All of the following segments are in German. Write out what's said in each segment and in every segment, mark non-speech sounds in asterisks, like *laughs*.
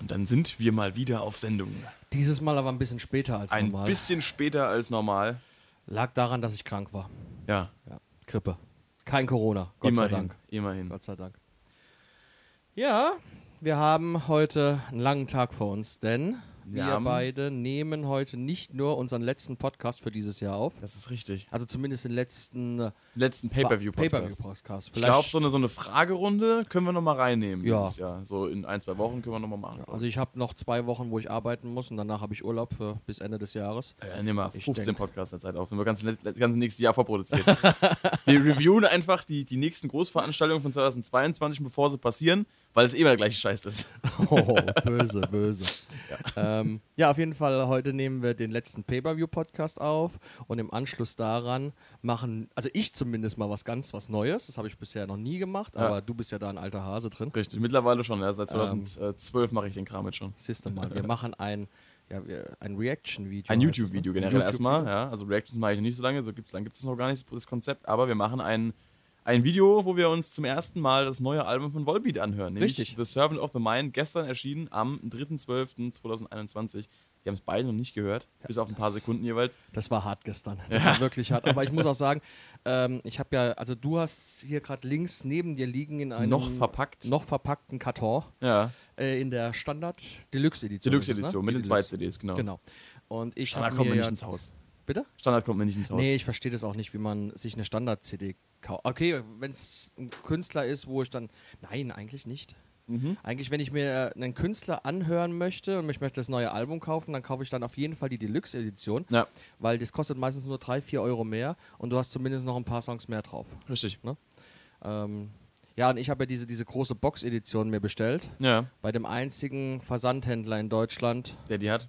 Und dann sind wir mal wieder auf Sendung. Dieses Mal aber ein bisschen später als Ein normal. bisschen später als normal. Lag daran, dass ich krank war. Ja, Ja. Grippe. Kein Corona. Gott sei immerhin. Dank. Immerhin. Gott sei Dank. Ja, wir haben heute einen langen Tag vor uns, denn Wir wir beide nehmen heute nicht nur unseren letzten Podcast für dieses Jahr auf, Das ist richtig. also zumindest den letzten äh, Letzten Pay-Per-View-Podcast. Pay-Per-View-Podcast. ich glaube, so eine, so eine Fragerunde können wir nochmal reinnehmen Ja. dieses Jahr. So in ein, zwei Wochen können wir nochmal machen. Also ich habe noch zwei Wochen, wo ich arbeiten muss und danach habe ich Urlaub für bis Ende des Jahres. Äh, nehmen wir Ich 15 denk- Podcasts der Zeit auf. Wenn wir ganz, das ganze nächste Jahr vorproduziert. *laughs* wir reviewen einfach die, die nächsten Großveranstaltungen von 2022, bevor sie passieren, weil es eh immer der gleiche Scheiß ist. *laughs* Oh, böse, böse. Ja. Ähm, ja, auf jeden Fall, heute nehmen wir den letzten Pay-Per-View-Podcast auf und im Anschluss daran machen, also ich zumindest mal was ganz was Neues. Das habe ich bisher noch nie gemacht, Ja. aber du bist ja da ein alter Hase drin. Richtig, mittlerweile schon. Ja, seit Ähm. 2012 mache ich den Kram jetzt schon. Siehst du mal, wir machen ein, ja, ein Reaction-Video. Ein YouTube-Video ne? Ein generell YouTube-Video. erstmal. Ja, also Reactions mache ich nicht so lange, so gibt's, dann gibt es noch gar nicht das Konzept, aber wir machen ein, ein Video, wo wir uns zum ersten Mal das neue Album von Volbeat anhören. Richtig. The Servant of the Mind, gestern erschienen am 3.12.2021. Wir haben es beide noch nicht gehört, bis auf ein paar Sekunden jeweils. Das war hart gestern. Das war wirklich hart. Aber ich muss *laughs* auch sagen, ähm, ich habe ja, also du hast hier gerade links neben dir liegen in einem Noch verpackt. noch verpackten Karton Ja, äh, in der Standard Deluxe Edition. ist es, Deluxe-Edition ne? mit den zwei Deluxe. CDs, genau. Genau. Und ich Standard habe kommt mir mir nicht ja, ins Haus. bitte? Standard kommt mir nicht ins Haus. Nee, ich verstehe das auch nicht, wie man sich eine Standard-CD. Okay, wenn es ein Künstler ist, wo ich dann. Nein, eigentlich nicht. Mhm. Eigentlich, wenn ich mir einen Künstler anhören möchte und ich möchte das neue Album kaufen, dann kaufe ich dann auf jeden Fall die Deluxe-Edition, Ja, weil das kostet meistens nur 3, 4 Euro mehr und du hast zumindest noch ein paar Songs mehr drauf. richtig. Ähm, ja, und ich habe ja diese, diese große Box-Edition mir bestellt, Ja, bei dem einzigen Versandhändler in Deutschland. der die hat.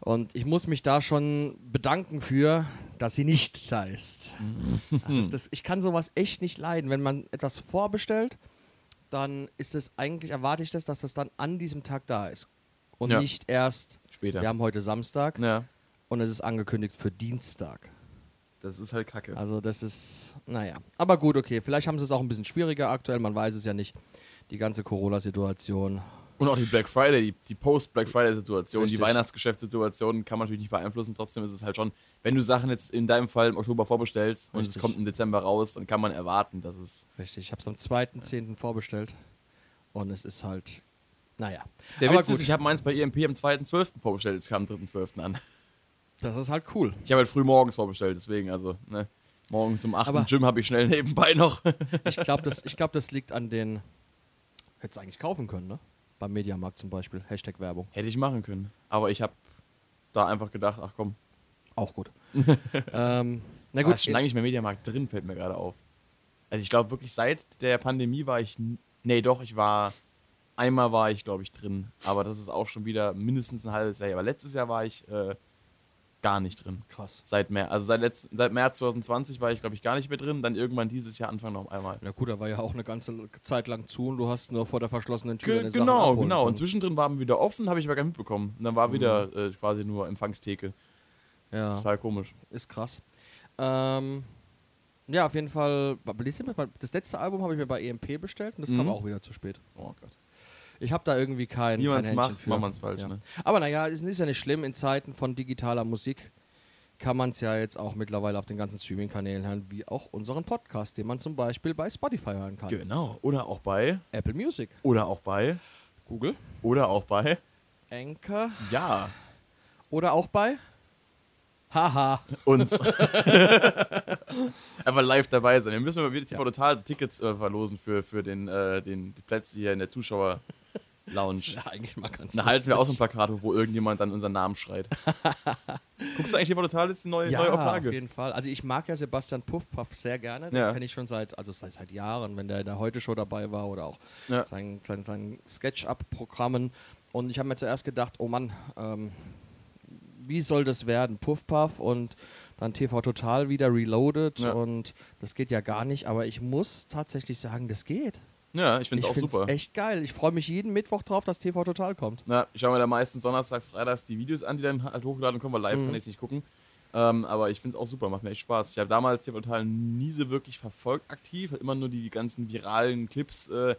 Und ich muss mich da schon bedanken für, dass sie nicht da ist. Das, das, ich kann sowas echt nicht leiden. Wenn man etwas vorbestellt, dann ist es eigentlich, erwarte ich das, dass das dann an diesem Tag da ist. Und Ja. nicht erst, Später. wir haben heute Samstag Ja, und es ist angekündigt für Dienstag. das ist halt kacke. Also das ist, naja. Aber gut, okay. Vielleicht haben sie es auch ein bisschen schwieriger aktuell, man weiß es ja nicht. Die ganze Corona-Situation. Und auch die Black Friday, die, die Post-Black Friday-Situation, die. Weihnachtsgeschäftssituation kann man natürlich nicht beeinflussen. Trotzdem ist es halt schon, wenn du Sachen jetzt in deinem Fall im Oktober vorbestellst und es kommt im Dezember raus, dann kann man erwarten, dass es. Richtig, ich habe es am 2.10. vorbestellt. Und es ist halt, naja. Der Aber Witz gut. ist, ich habe meins bei EMP am 2.12. vorbestellt, es kam am 3.12. an. Das ist halt cool. Ich habe halt früh morgens vorbestellt, deswegen, also, ne. Morgens um 8 Aber- im Gym habe ich schnell nebenbei noch. Ich glaube, das, ich glaub, das liegt an den. Hättest du eigentlich kaufen können, ne? Beim Mediamarkt zum Beispiel. Hashtag Werbung. Hätte ich machen können. Aber ich habe da einfach gedacht, ach komm, Auch gut. *laughs* ähm, na gut. ist schon lange nicht mehr Mediamarkt drin, fällt mir gerade auf. Also ich glaube wirklich seit der Pandemie war ich. Nee, doch, ich war. Einmal war ich, glaube ich, drin. Aber das ist auch schon wieder mindestens ein halbes Jahr. Aber letztes Jahr war ich äh, gar nicht drin. krass. Seit März, also seit, letzt, seit März 2020 war ich, glaube ich, gar nicht mehr drin. Dann irgendwann dieses Jahr Anfang noch einmal. Na gut, da war ja auch eine ganze Zeit lang zu und du hast nur vor der verschlossenen Tür Ge deine Sachen genau, genau. Und zwischendrin waren wir wieder offen, habe ich aber gar nicht mitbekommen. Und dann war wieder äh, quasi nur Empfangstheke. Ja, Total komisch. ist krass. Ähm, ja, auf jeden Fall. Das letzte Album habe ich mir bei EMP bestellt und das kam Mhm. auch wieder zu spät. Oh Gott. Ich habe da irgendwie kein, Wie kein man es Händchen macht, für. macht man es falsch, Ja. ne? Aber naja, es ist ja nicht schlimm. In Zeiten von digitaler Musik kann man es ja jetzt auch mittlerweile auf den ganzen Streaming-Kanälen hören, wie auch unseren Podcast, den man zum Beispiel bei Spotify hören kann. Genau. Oder auch bei. Apple Music, Oder auch bei. Google, Oder auch bei. Anchor Ja. oder auch bei Haha. uns. *laughs* Einfach live dabei sein. Wir müssen mal wieder TV Total Tickets äh, verlosen für, für den, äh, den die Plätze hier in der Zuschauer-Lounge. *laughs* Ja, eigentlich mal ganz Dann halten wir auch so ein. Plakat, wo irgendjemand dann unseren Namen schreit. *laughs* Guckst du eigentlich TV Total jetzt die neue, Ja, neue auf Auflage? jeden Fall. Also ich mag ja Sebastian Puffpuff sehr gerne. Den Ja. kenne ich schon seit, also seit, seit Jahren, wenn der in der Heute-Show dabei war oder auch Ja. sein, sein, sein Sketch-Up-Programmen. Und ich habe mir zuerst gedacht, oh Mann, ähm, wie soll das werden? Puffpuff und dann TV Total wieder reloaded Ja. und das geht ja gar nicht. Aber ich muss tatsächlich sagen, das geht. Ja, ich finde es auch finde es super. echt geil. Ich freue mich jeden Mittwoch drauf, dass TV Total kommt. Ja, ich schaue mir da meistens donnerstags, freitags die Videos an, die dann halt hochgeladen kommen, weil live Mhm. kann ich es nicht gucken. Ähm, aber ich finde es auch super, macht mir echt Spaß. Ich habe damals TV Total nie so wirklich verfolgt aktiv, immer nur die ganzen viralen Clips äh,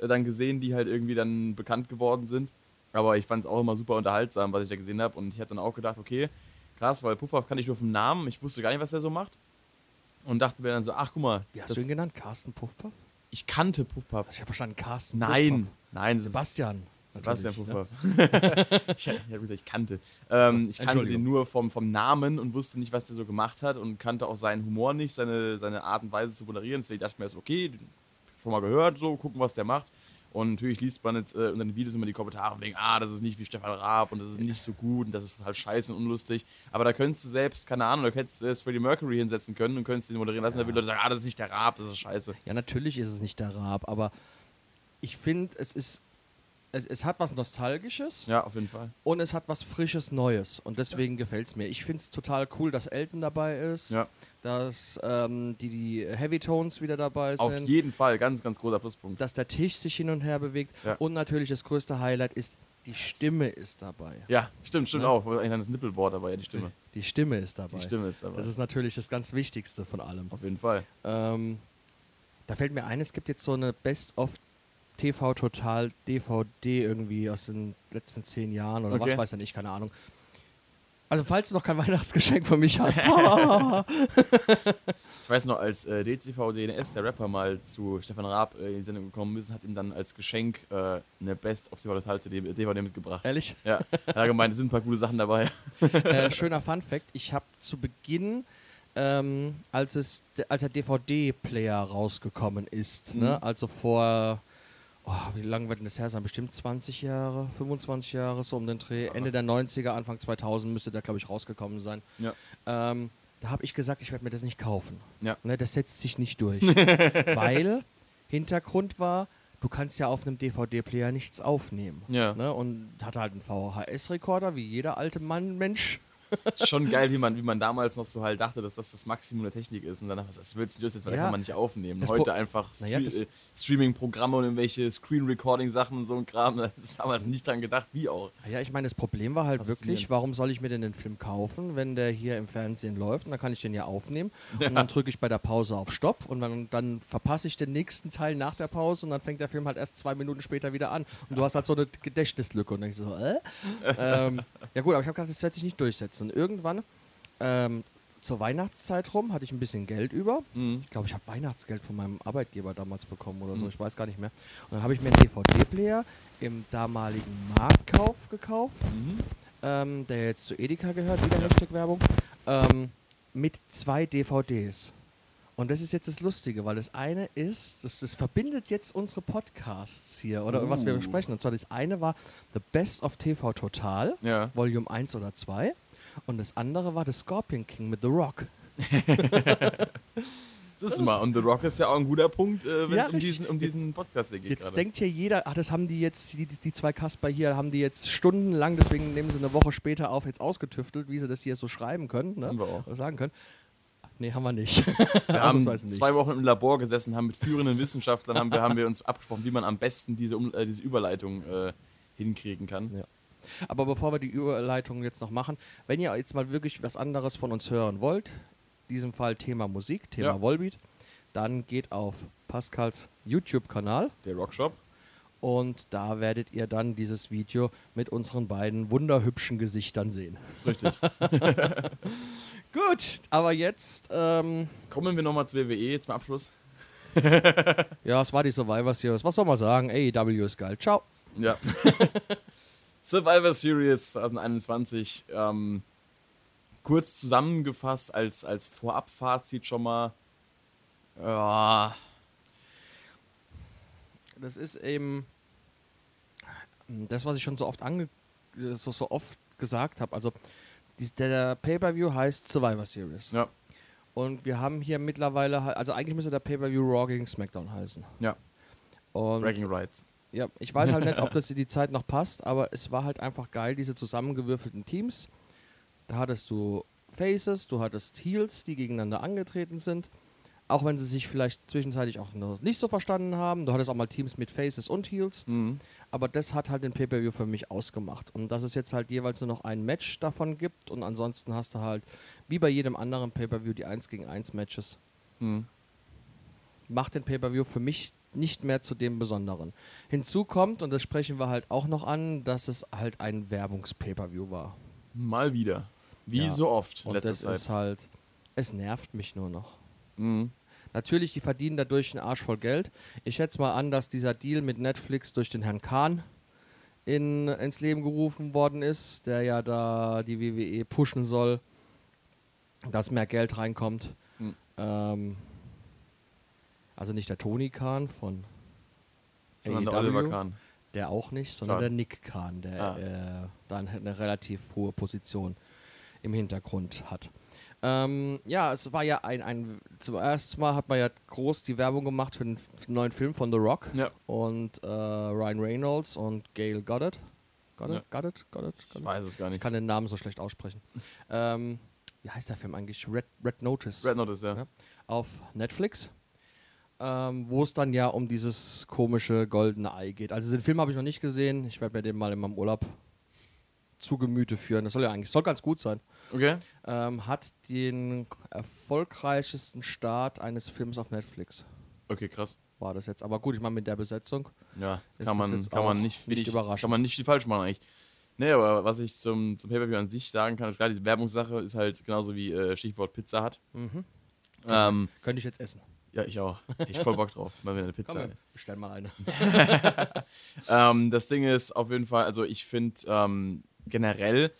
dann gesehen, die halt irgendwie dann bekannt geworden sind. Aber ich fand es auch immer super unterhaltsam, was ich da gesehen habe. Und ich habe dann auch gedacht, okay, krass, weil Puffpuff kann ich nur vom Namen. Ich wusste gar nicht, was der so macht. Und dachte mir dann so, ach guck mal. Wie hast du ihn genannt? Carsten Puffpuff? ich kannte Puffpuff. Ich habe verstanden, Carsten Nein, Puffpuff. nein, Sebastian. Sebastian natürlich, Puffpuff. *laughs* ich, ich habe gesagt, ich kannte. Ähm, ich kannte den nur vom, vom Namen und wusste nicht, was der so gemacht hat und kannte auch seinen Humor nicht, seine, seine Art und Weise zu moderieren. Deswegen dachte ich mir erst, okay, schon mal gehört, so, gucken, was der macht. Und natürlich liest man jetzt äh, unter den Videos immer die Kommentare wegen, ah, das ist nicht wie Stefan Raab und das ist nicht so gut und das ist total scheiße und unlustig. Aber da könntest du selbst, keine Ahnung, da könntest du selbst Freddie Mercury hinsetzen können und könntest ihn moderieren lassen. Da würden Leute sagen, ah, das ist nicht der Raab, das ist scheiße. Ja, natürlich ist es nicht der Raab, aber ich finde, es ist. Es, es hat was Nostalgisches Ja, auf jeden Fall. und es hat was Frisches Neues. Und deswegen gefällt es mir. Ich finde es total cool, dass Elton dabei ist, Ja, dass ähm, die, die Heavy Tones wieder dabei auf sind, jeden Fall, ganz, ganz großer Pluspunkt. dass der Tisch sich hin und her bewegt. Ja. Und natürlich das größte Highlight ist, die Stimme ist dabei. Ja, stimmt, stimmt Ne? auch. Eigentlich das Nippelboard dabei, ja, die Stimme. Die Stimme ist dabei. Die Stimme ist dabei. Das ist natürlich das ganz Wichtigste von allem. auf jeden Fall. Ähm, da fällt mir ein, es gibt jetzt so eine Best-of TV Total DVD irgendwie aus den letzten zehn Jahren oder Okay. was weiß ich nicht, keine Ahnung. Also falls du noch kein *laughs* Weihnachtsgeschenk für mich hast. *laughs* Ich weiß noch, als äh, DCV DNS, der Rapper, mal zu Stefan Raab äh, in die Sendung gekommen ist, hat ihm dann als Geschenk äh, eine Best of die Total CD DVD mitgebracht. Ehrlich? Ja, er hat gemeint, es sind ein paar coole Sachen dabei. *laughs* äh, schöner Fun Fact: Ich habe zu Beginn, ähm, als, es, als der DVD-Player rausgekommen ist, Mhm. ne? also vor, oh, wie lange wird denn das her sein? Bestimmt 20 Jahre, 25 Jahre, so um den Dreh. Ende der 90er, Anfang 2000 müsste der, glaube ich, rausgekommen sein. Ja. Ähm, da habe ich gesagt, ich werde mir das nicht kaufen. Ja. Ne, das setzt sich nicht durch. *laughs* Weil Hintergrund war, du kannst ja auf einem DVD-Player nichts aufnehmen. Ja. Ne? Und hatte halt einen VHS-Rekorder, wie jeder alte Mann, Mensch. Schon geil, wie man, wie man damals noch so halt dachte, dass das das Maximum der Technik ist. Und dann dachte ich, das wird sich durchsetzen, weil da Ja. kann man nicht aufnehmen. Das Heute einfach Naja, Stre das- äh, Streaming-Programme und irgendwelche Screen-Recording-Sachen und so ein Kram. Da ist damals nicht dran gedacht, wie auch. Ja, ich meine, das Problem war halt wirklich, warum soll ich mir denn den Film kaufen, wenn der hier im Fernsehen läuft und dann kann ich den ja aufnehmen und *laughs* dann drücke ich bei der Pause auf Stopp und dann, dann verpasse ich den nächsten Teil nach der Pause und dann fängt der Film halt erst zwei Minuten später wieder an und du hast halt so eine Gedächtnislücke und dann denkst du so, äh? *laughs* ähm, ja gut, aber ich habe gedacht, das wird sich nicht durchsetzen. Und irgendwann ähm, zur Weihnachtszeit rum hatte ich ein bisschen Geld über. Mhm. Ich glaube, ich habe Weihnachtsgeld von meinem Arbeitgeber damals bekommen oder so, Mhm. ich weiß gar nicht mehr. Und dann habe ich mir einen DVD-Player im damaligen Marktkauf gekauft, Mhm. ähm, der jetzt zu Edeka gehört, wieder Hashtag Werbung, ähm, mit zwei DVDs. Und das ist jetzt das Lustige, weil das eine ist, das, das verbindet jetzt unsere Podcasts hier, oder was wir Uh. besprechen. Und zwar das eine war The Best of TV Total, Ja. Volume 1 oder 2. Und das andere war The Scorpion King mit The Rock. *laughs* Das ist mal. Und The Rock ist ja auch ein guter Punkt, äh, wenn Ja, es um diesen, um diesen Podcast hier geht. Jetzt gerade. denkt hier jeder, ach, das haben die jetzt, die, die zwei Kasper hier, haben die jetzt stundenlang, deswegen nehmen sie eine Woche später auf, jetzt ausgetüftelt, wie sie das hier so schreiben können, ne? Haben wir auch. Oder sagen können. Nee, haben wir nicht. Wir *laughs* haben nicht. zwei Wochen im Labor gesessen, haben mit führenden Wissenschaftlern haben wir, haben wir uns abgesprochen, wie man am besten diese, um, äh, diese Überleitung äh, hinkriegen kann. Ja. Aber bevor wir die Überleitung jetzt noch machen, wenn ihr jetzt mal wirklich was anderes von uns hören wollt, in diesem Fall Thema Musik, Thema Ja. Volbeat, dann geht auf Pascals YouTube-Kanal Der Rockshop. und da werdet ihr dann dieses Video mit unseren beiden wunderhübschen Gesichtern sehen. Richtig. *laughs* Gut, aber jetzt, ähm, Kommen wir nochmal zu WWE zum Abschluss. *laughs* ja, es war die Survivor Series. Was soll man sagen? AEW ist geil. Ciao. Ja. *laughs* Survivor Series 2021. Ähm, kurz zusammengefasst als, als Vorabfazit schon mal. Ja, Das ist eben das, was ich schon so oft ange so, so oft gesagt habe. Also dies, der Pay-per-View heißt Survivor Series. ja, Und wir haben hier mittlerweile, also eigentlich müsste der Pay-per-View Raw gegen SmackDown heißen. ja. Und Bragging Rights. Ja, ich weiß halt nicht, ob *laughs* das in die Zeit noch passt, aber es war halt einfach geil, diese zusammengewürfelten Teams. Da hattest du Faces, du hattest Heels, die gegeneinander angetreten sind. Auch wenn sie sich vielleicht zwischenzeitlich auch noch nicht so verstanden haben. Du hattest auch mal Teams mit Faces und Heels. Mhm. Aber das hat halt den Pay-Per-View für mich ausgemacht. Und dass es jetzt halt jeweils nur noch ein Match davon gibt und ansonsten hast du halt, wie bei jedem anderen Pay-Per-View, die 1 gegen 1 Matches. Mhm. Macht den Pay-Per-View für mich nicht mehr zu dem Besonderen. Hinzu kommt, und das sprechen wir halt auch noch an, dass es halt ein Werbungs-Pay-Per-View war. Mal wieder. Wie Ja. so oft in Und das Zeit. ist halt, es nervt mich nur noch. Mhm. Natürlich, die verdienen dadurch einen Arsch voll Geld. Ich schätze mal an, dass dieser Deal mit Netflix durch den Herrn Kahn in, ins Leben gerufen worden ist, der ja da die WWE pushen soll, dass mehr Geld reinkommt. Hm. Ähm, also nicht der Tony Kahn von Sondern der AEW, Oliver Kahn. der auch nicht, sondern Schade. der Nick Kahn, der Ah. äh, dann eine relativ hohe Position im Hintergrund hat. Ähm, ja, es war ja ein, ein, zum ersten Mal hat man ja groß die Werbung gemacht für den neuen Film von The Rock Ja, und äh, Ryan Reynolds und Gail Goddard. Goddard? Ja. Goddard? Goddard? ich Goddard? weiß es gar Ich nicht. kann den Namen so schlecht aussprechen. *laughs* Ähm, wie heißt der Film eigentlich? Red, Red Notice Red Notice, ja. Ja. auf Netflix, ähm, wo es dann ja um dieses komische goldene Ei geht. Also den Film habe ich noch nicht gesehen. Ich werde mir den mal in meinem Urlaub zu Gemüte führen. Das soll ja eigentlich soll ganz gut sein. Okay. Ähm, hat den erfolgreichsten Start eines Films auf Netflix. Okay, krass. War das jetzt. Aber gut, ich meine mit der Besetzung. Ja, kann man, jetzt kann man nicht, nicht überraschend. Kann man nicht viel falsch machen eigentlich. Nee, aber was ich zum, zum Pay-Per-View an sich sagen kann, ist klar, diese Werbungssache ist halt genauso wie äh, Stichwort Pizza hat. Mhm. Ähm, Könnte ich jetzt essen. Ja, ich auch. Ich voll Bock drauf, mal wieder eine Komm, Pizza. wir bestellen mal eine. *laughs* Ähm, das Ding ist auf jeden Fall, also ich finde ähm, generell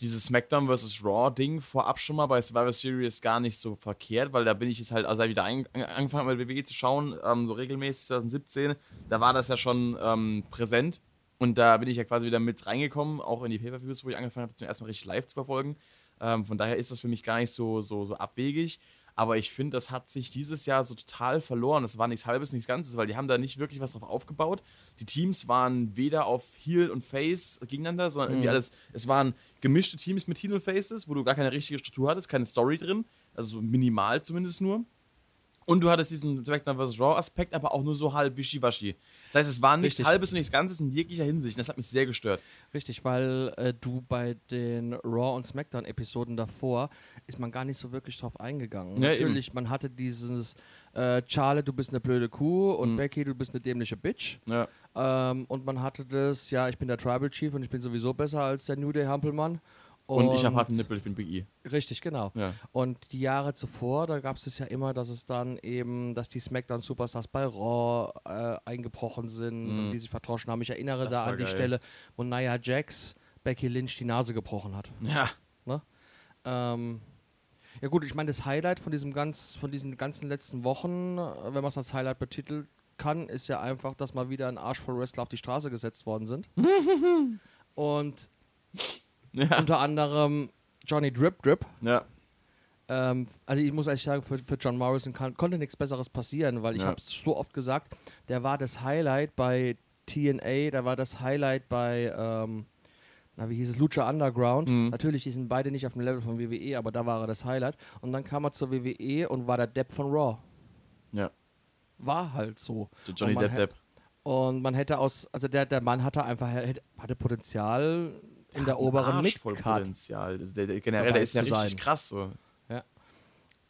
dieses SmackDown vs. Raw-Ding vorab schon mal bei Survivor Series gar nicht so verkehrt, weil da bin ich jetzt halt, als ich wieder ein, angefangen mit WWE zu schauen, ähm, so regelmäßig 2017, da war das ja schon ähm, präsent und da bin ich ja quasi wieder mit reingekommen, auch in die Pay-Per-Views, wo ich angefangen habe, zum ersten Mal richtig live zu verfolgen. Ähm, von daher ist das für mich gar nicht so, so, so abwegig. Aber ich finde, das hat sich dieses Jahr so total verloren. Das war nichts Halbes, nichts Ganzes, weil die haben da nicht wirklich was drauf aufgebaut. Die Teams waren weder auf Heel und Face gegeneinander, sondern irgendwie Mhm. alles. Es waren gemischte Teams mit Heel und Faces, wo du gar keine richtige Struktur hattest, keine Story drin. Also so minimal zumindest nur. Und du hattest diesen SmackDown vs. Raw-Aspekt, aber auch nur so halb wischiwaschi. Das heißt, es war nichts Richtig. Halbes und nichts Ganzes in jeglicher Hinsicht. Das hat mich sehr gestört. Richtig, weil äh, du bei den Raw und SmackDown-Episoden davor ist man gar nicht so wirklich drauf eingegangen. Ja, Natürlich, man hatte dieses äh, Charlotte, du bist eine blöde Kuh und Mhm. Becky, du bist eine dämliche Bitch. Ja. Ähm, und man hatte das, ja, ich bin der Tribal Chief und ich bin sowieso besser als der New Day Hampelmann. Und, ich habe harten Nippel, ich bin Big E. Richtig, genau. Ja. Und die Jahre zuvor, da gab es es ja immer, dass es dann eben, dass die SmackDown Superstars bei Raw äh, eingebrochen sind Mhm. und die sich verdroschen haben. Ich erinnere Das da an die geil. Stelle, wo Nia Jax Becky Lynch die Nase gebrochen hat. Ja. Ähm, ja gut, ich meine, das Highlight von diesem ganz, von diesen ganzen letzten Wochen, äh, wenn man es als Highlight betiteln kann, ist ja einfach, dass mal wieder ein Arsch voll Wrestler auf die Straße gesetzt worden sind. *laughs* und Ja. unter anderem Johnny Drip Drip. ja. Ähm, also ich muss ehrlich sagen, für, für John Morrison kann, konnte nichts Besseres passieren, weil ich Ja. habe es so oft gesagt, der war das Highlight bei TNA, der war das Highlight bei, ähm, na wie hieß es, Lucha Underground. Mhm. Natürlich, die sind beide nicht auf dem Level von WWE, aber da war er das Highlight. Und dann kam er zur WWE und war der Depp von Raw. Ja. War halt so. Der Johnny Depp Depp. Und man hätte aus, also der, der Mann hatte einfach, hatte Potenzial in der oberen Arsch voll Midcard. Potenzial. Der, der, generell, der ist ja richtig sein. krass so.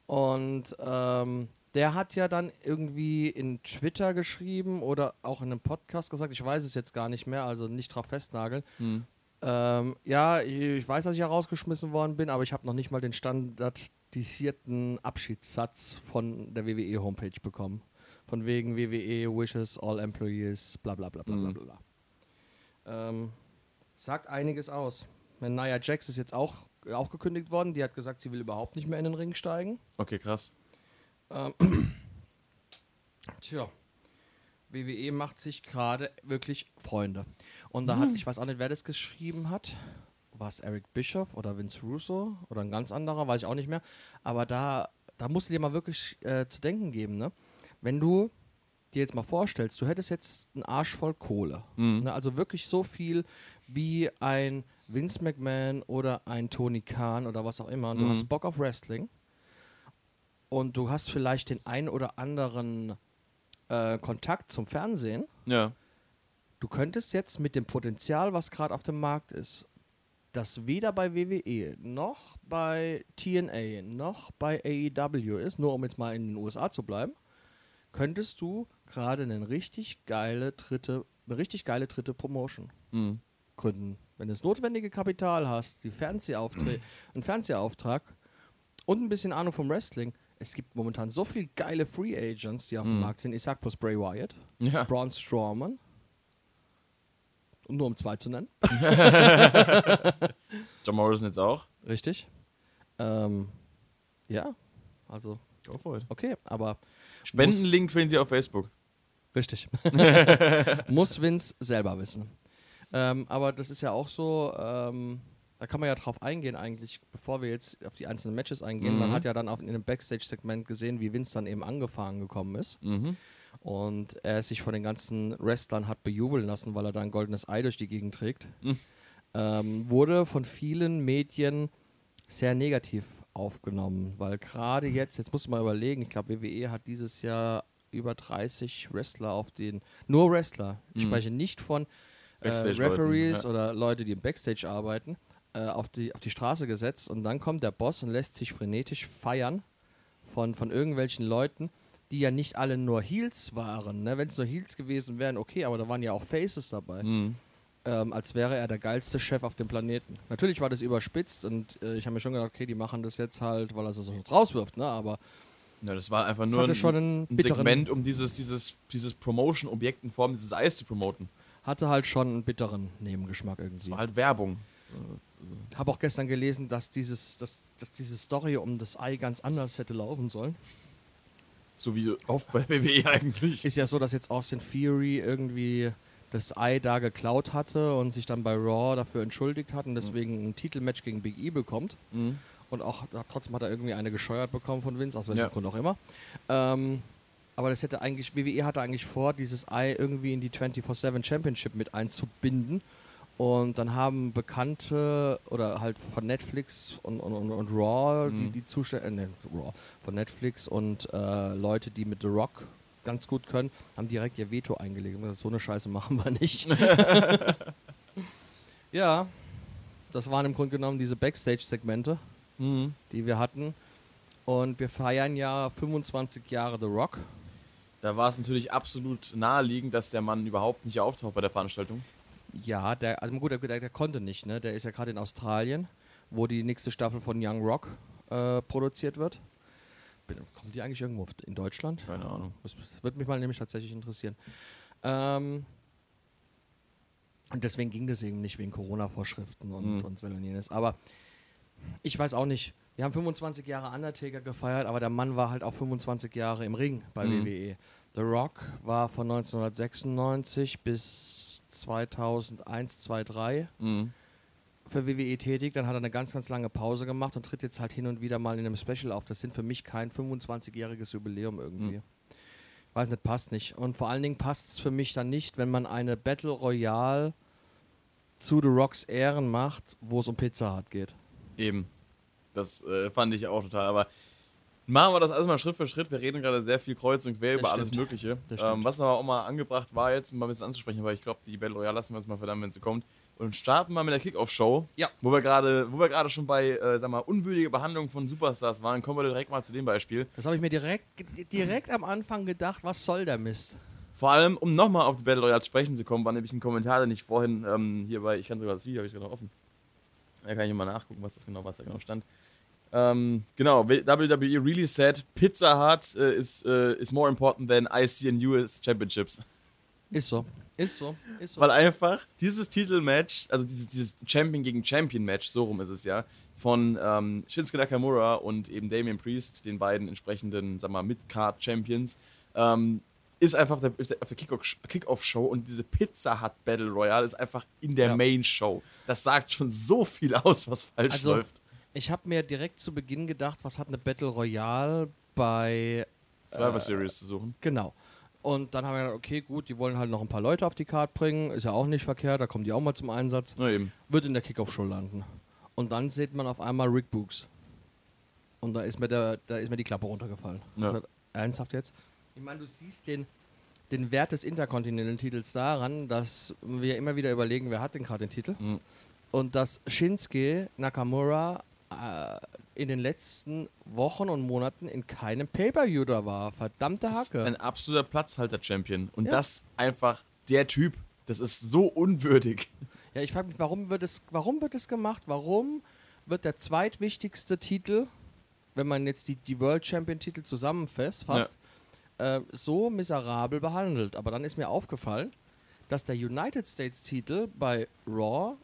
Und ähm, der hat ja dann irgendwie in Twitter geschrieben oder auch in einem Podcast gesagt, ich weiß es jetzt gar nicht mehr, also nicht drauf festnageln. Hm. Ähm, ja, ich weiß, dass ich herausgeschmissen worden bin, aber ich habe noch nicht mal den standardisierten Abschiedssatz von der WWE-Homepage bekommen. Von wegen WWE wishes all employees, bla bla bla bla bla Mhm. bla. Ähm, sagt einiges aus. Wenn Nia Jax ist jetzt auch, auch gekündigt worden, die hat gesagt, sie will überhaupt nicht mehr in den Ring steigen. Okay, krass. Ähm, *clears throat* tja, WWE macht sich gerade wirklich Freunde. Und da hat, ich weiß auch nicht, wer das geschrieben hat. War es Eric Bischoff oder Vince Russo oder ein ganz anderer, weiß ich auch nicht mehr. Aber da, da musst du dir mal wirklich äh, zu denken geben, ne? Wenn du dir jetzt mal vorstellst, du hättest jetzt einen Arsch voll Kohle. Mhm. Ne? Also wirklich so viel wie ein Vince McMahon oder ein Tony Khan oder was auch immer. Und du Mhm. hast Bock auf Wrestling und du hast vielleicht den ein oder anderen äh, Kontakt zum Fernsehen. Ja. Du könntest jetzt mit dem Potenzial, was gerade auf dem Markt ist, das weder bei WWE noch bei TNA noch bei AEW ist, nur um jetzt mal in den USA zu bleiben, könntest du gerade eine richtig geile dritte, eine richtig geile dritte Promotion Mhm. Gründen. Wenn du das notwendige Kapital hast, die Fernsehaufträ einen Fernsehauftrag und ein bisschen Ahnung vom Wrestling. Es gibt momentan so viele geile Free Agents, die auf dem Mhm. Markt sind. Ich sag bloß Bray Wyatt, Ja. Braun Strowman. Und nur um zwei zu nennen. *laughs* John Morrison jetzt auch. Richtig. Ähm, ja, also Go for it. okay, aber Spendenlink findet ihr auf Facebook. Richtig. *laughs* Muss Vince selber wissen. Ähm, aber das ist ja auch so, ähm, da kann man ja drauf eingehen eigentlich, bevor wir jetzt auf die einzelnen Matches eingehen. Man Mhm. hat ja dann auf, in dem Backstage-Segment gesehen, wie Vince dann eben angefahren gekommen ist. Mhm. Und er sich von den ganzen Wrestlern hat bejubeln lassen, weil er da ein goldenes Ei durch die Gegend trägt. Mhm. Ähm, wurde von vielen Medien sehr negativ aufgenommen, weil gerade jetzt, jetzt muss man überlegen, ich glaube, WWE hat dieses Jahr über 30 Wrestler auf den, nur Wrestler, ich Mhm. spreche nicht von äh, Referees ja. oder Leute, die im Backstage arbeiten, äh, auf, die, auf die Straße gesetzt und dann kommt der Boss und lässt sich frenetisch feiern von, von irgendwelchen Leuten, die ja nicht alle nur Heels waren. Ne? Wenn es nur Heels gewesen wären, okay, aber da waren ja auch Faces dabei. Mhm. Ähm, als wäre er der geilste Chef auf dem Planeten. Natürlich war das überspitzt und äh, ich habe mir schon gedacht, okay, die machen das jetzt halt, weil er es so rauswirft, ne? aber Ja, das war einfach es nur ein, ein Segment, um dieses, dieses, dieses Promotion-Objekt in Form dieses Eis zu promoten. Hatte halt schon einen bitteren Nebengeschmack Das irgendwie. war halt Werbung. habe auch gestern gelesen, dass, dieses, dass, dass diese Story um das Ei ganz anders hätte laufen sollen. So wie oft bei WWE *laughs* eigentlich. Ist ja so, dass jetzt Austin Theory irgendwie das Ei da geklaut hatte und sich dann bei Raw dafür entschuldigt hat und deswegen ein Titelmatch gegen Big E bekommt. Mhm. Und auch trotzdem hat er irgendwie eine gescheuert bekommen von Vince, aus welchem Ja. Grund auch immer. Ähm, aber das hätte eigentlich, WWE hatte eigentlich vor, dieses Ei irgendwie in die 24-7 Championship mit einzubinden. Und dann haben Bekannte oder halt von Netflix und, und, und, und Raw, die, Mhm. die Zustände, äh, ne, Raw, von Netflix und äh, Leute, die mit The Rock ganz gut können, haben direkt ihr Veto eingelegt. Gesagt, So eine Scheiße *laughs* machen wir nicht. *laughs* ja, das waren im Grunde genommen diese Backstage-Segmente Mhm. die wir hatten. Und wir feiern ja 25 Jahre The Rock. Da war es natürlich absolut naheliegend, dass der Mann überhaupt nicht auftaucht bei der Veranstaltung. Ja, der, also gut, der, der, konnte nicht, ne? Der ist ja gerade in Australien, wo die nächste Staffel von Young Rock äh, produziert wird. Bin- Kommt die eigentlich irgendwo in Deutschland? Keine Ahnung. Das würde mich mal nämlich tatsächlich interessieren. Ähm, und deswegen ging das eben nicht wegen Corona-Vorschriften und, Mhm. und so und jenes. Aber ich weiß auch nicht. Wir haben 25 Jahre Undertaker gefeiert, aber der Mann war halt auch 25 Jahre im Ring bei Mhm. WWE. The Rock war von 1996 bis 2001, 2003 Mhm. für WWE tätig, dann hat er eine ganz, ganz lange Pause gemacht und tritt jetzt halt hin und wieder mal in einem Special auf. Das sind für mich kein 25-jähriges Jubiläum irgendwie. Mhm. Weiß nicht, passt nicht. Und vor allen Dingen passt es für mich dann nicht, wenn man eine Battle Royale zu The Rocks Ehren macht, wo es um Pizza Hut geht. Eben. Das äh, fand ich auch total. Aber machen wir das alles mal Schritt für Schritt. Wir reden gerade sehr viel kreuz und quer Das über alles stimmt. Mögliche. Das stimmt. Ähm, was aber auch mal angebracht war, jetzt mal ein bisschen anzusprechen, weil ich glaube, die Battle Royale lassen wir uns mal verdammt, wenn sie kommt. Und starten mal mit der Kickoff-Show. Ja. Wo wir gerade, wo wir gerade schon bei, äh, sag mal, unwürdiger Behandlung von Superstars waren, kommen wir direkt mal zu dem Beispiel. Das habe ich mir direkt, direkt am Anfang gedacht, was soll der Mist? Vor allem, um nochmal auf die Battle Royale zu sprechen zu kommen, war nämlich ein Kommentar, den ich vorhin ähm, hier bei, ich kann sogar das Video, habe ich gerade offen. Da kann ich mal nachgucken, was das genau, was da genau stand. Ähm, genau, WWE really said Pizza Hut äh, is, äh, is more important than IC and US Championships. Ist so. Ist so. Ist so. Weil einfach dieses Titelmatch, also dieses, dieses Champion gegen Champion Match, so rum ist es ja, von ähm, Shinsuke Nakamura und eben Damian Priest, den beiden entsprechenden, sag mal, Mid-Card Champions, ähm, ist einfach auf der, auf der- auf der Kickoff- Kickoff-Show und diese Pizza Hut Battle Royale ist einfach in der Ja. Main-Show. Das sagt schon so viel aus, was falsch Also, läuft. Ich habe mir direkt zu Beginn gedacht, was hat eine Battle Royale bei Survivor Series zu suchen. Genau. Und dann haben wir gedacht, okay, gut, die wollen halt noch ein paar Leute auf die Karte bringen, ist ja auch nicht verkehrt, da kommen die auch mal zum Einsatz, Na eben. wird in der Kickoff-Show landen. Und dann sieht man auf einmal Rick Books. Und da ist mir, der, da ist mir die Klappe runtergefallen. Ja. Dachte, Ernsthaft jetzt? Ich meine, du siehst den, den Wert des Intercontinental-Titels daran, dass wir immer wieder überlegen, wer hat denn gerade den Titel. Mhm. Und dass Shinsuke Nakamura äh, in den letzten Wochen und Monaten in keinem Pay-Per-View da war. Verdammte Das ist Hacke. ein absoluter Platzhalter-Champion. Und Ja. das einfach der Typ. Das ist so unwürdig. Ja, ich frage mich, warum wird, es, warum wird es gemacht? Warum wird der zweitwichtigste Titel, wenn man jetzt die, die World Champion-Titel zusammenfasst, fast, äh, so miserabel behandelt? Aber dann ist mir aufgefallen, dass der United States-Titel bei Raw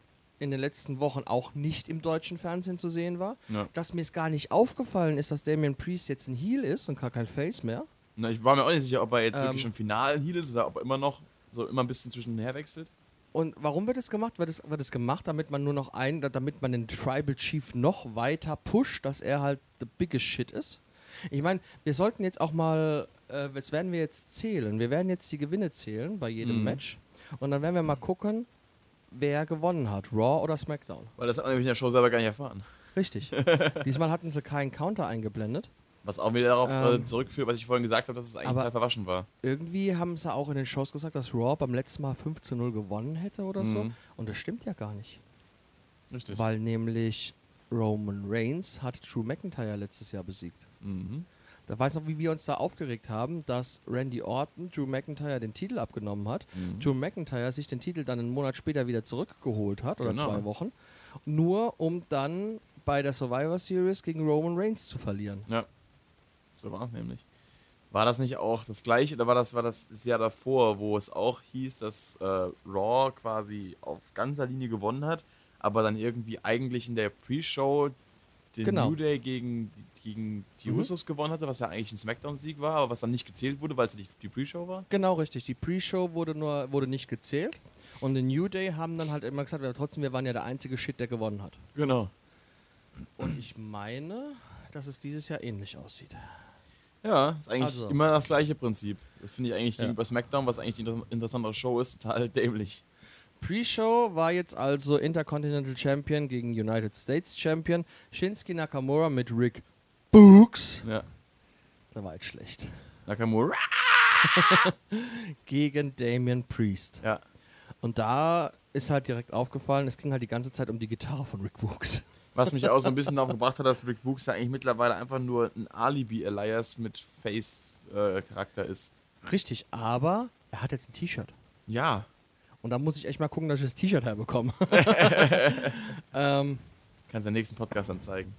in den letzten Wochen auch nicht im deutschen Fernsehen zu sehen war. Ja. Dass mir es gar nicht aufgefallen ist, dass Damian Priest jetzt ein Heel ist und gar kein Face mehr. Na, ich war mir auch nicht sicher, ob er jetzt Ähm. wirklich schon final Heal ist oder ob er immer noch so immer ein bisschen zwischenher wechselt. Und warum wird es gemacht? Wird es, wird gemacht, damit man nur noch ein, damit man den Tribal Chief noch weiter pusht, dass er halt the biggest shit ist? Ich meine, wir sollten jetzt auch mal, äh, das werden wir jetzt zählen. Wir werden jetzt die Gewinne zählen bei jedem Mhm. Match. Und dann werden wir mal gucken, wer gewonnen hat, Raw oder SmackDown. Weil das hat man nämlich in der Show selber gar nicht erfahren. Richtig. *laughs* Diesmal hatten sie keinen Counter eingeblendet. Was auch wieder darauf Ähm. äh, zurückführt, was ich vorhin gesagt habe, dass es eigentlich total verwaschen war. Irgendwie haben sie auch in den Shows gesagt, dass Raw beim letzten Mal 5 zu 0 gewonnen hätte oder so. Mhm. Und das stimmt ja gar nicht. Richtig. Weil nämlich Roman Reigns hat Drew McIntyre letztes Jahr besiegt. Mhm. Da weiß noch, wie wir uns da aufgeregt haben, dass Randy Orton Drew McIntyre den Titel abgenommen hat. Mhm. Drew McIntyre sich den Titel dann einen Monat später wieder zurückgeholt hat oder Genau. zwei Wochen. Nur um dann bei der Survivor Series gegen Roman Reigns zu verlieren. Ja. So war es nämlich. War das nicht auch das gleiche, oder war das, war das das Jahr davor, wo es auch hieß, dass äh, Raw quasi auf ganzer Linie gewonnen hat, aber dann irgendwie eigentlich in der Pre-Show den Genau. New Day gegen, gegen die Mhm. Usos gewonnen hatte, was ja eigentlich ein Smackdown-Sieg war, aber was dann nicht gezählt wurde, weil es die, die Pre-Show war? Genau richtig. Die Pre-Show wurde nur wurde nicht gezählt. Und den New Day haben dann halt immer gesagt, trotzdem, wir waren ja der einzige Shit, der gewonnen hat. Genau. Und ich meine, dass es dieses Jahr ähnlich aussieht. Ja, ist eigentlich Also. immer das gleiche Prinzip. Das finde ich eigentlich Ja. gegenüber SmackDown, was eigentlich die inter- interessantere Show ist, total dämlich. Pre-Show war jetzt also Intercontinental Champion gegen United States Champion Shinsuke Nakamura mit Rick Books. Ja. Der war jetzt schlecht. Nakamura. *laughs* Gegen Damian Priest. Ja. Und da ist halt direkt aufgefallen, es ging halt die ganze Zeit um die Gitarre von Rick Books. *laughs* Was mich auch so ein bisschen darauf gebracht hat, dass Rick Books ja eigentlich mittlerweile einfach nur ein Alibi-Elias mit Face-Charakter ist. Richtig, aber er hat jetzt ein T-Shirt. Ja. Und da muss ich echt mal gucken, dass ich das T-Shirt herbekomme. *laughs* ähm, Kannst du im nächsten Podcast dann zeigen.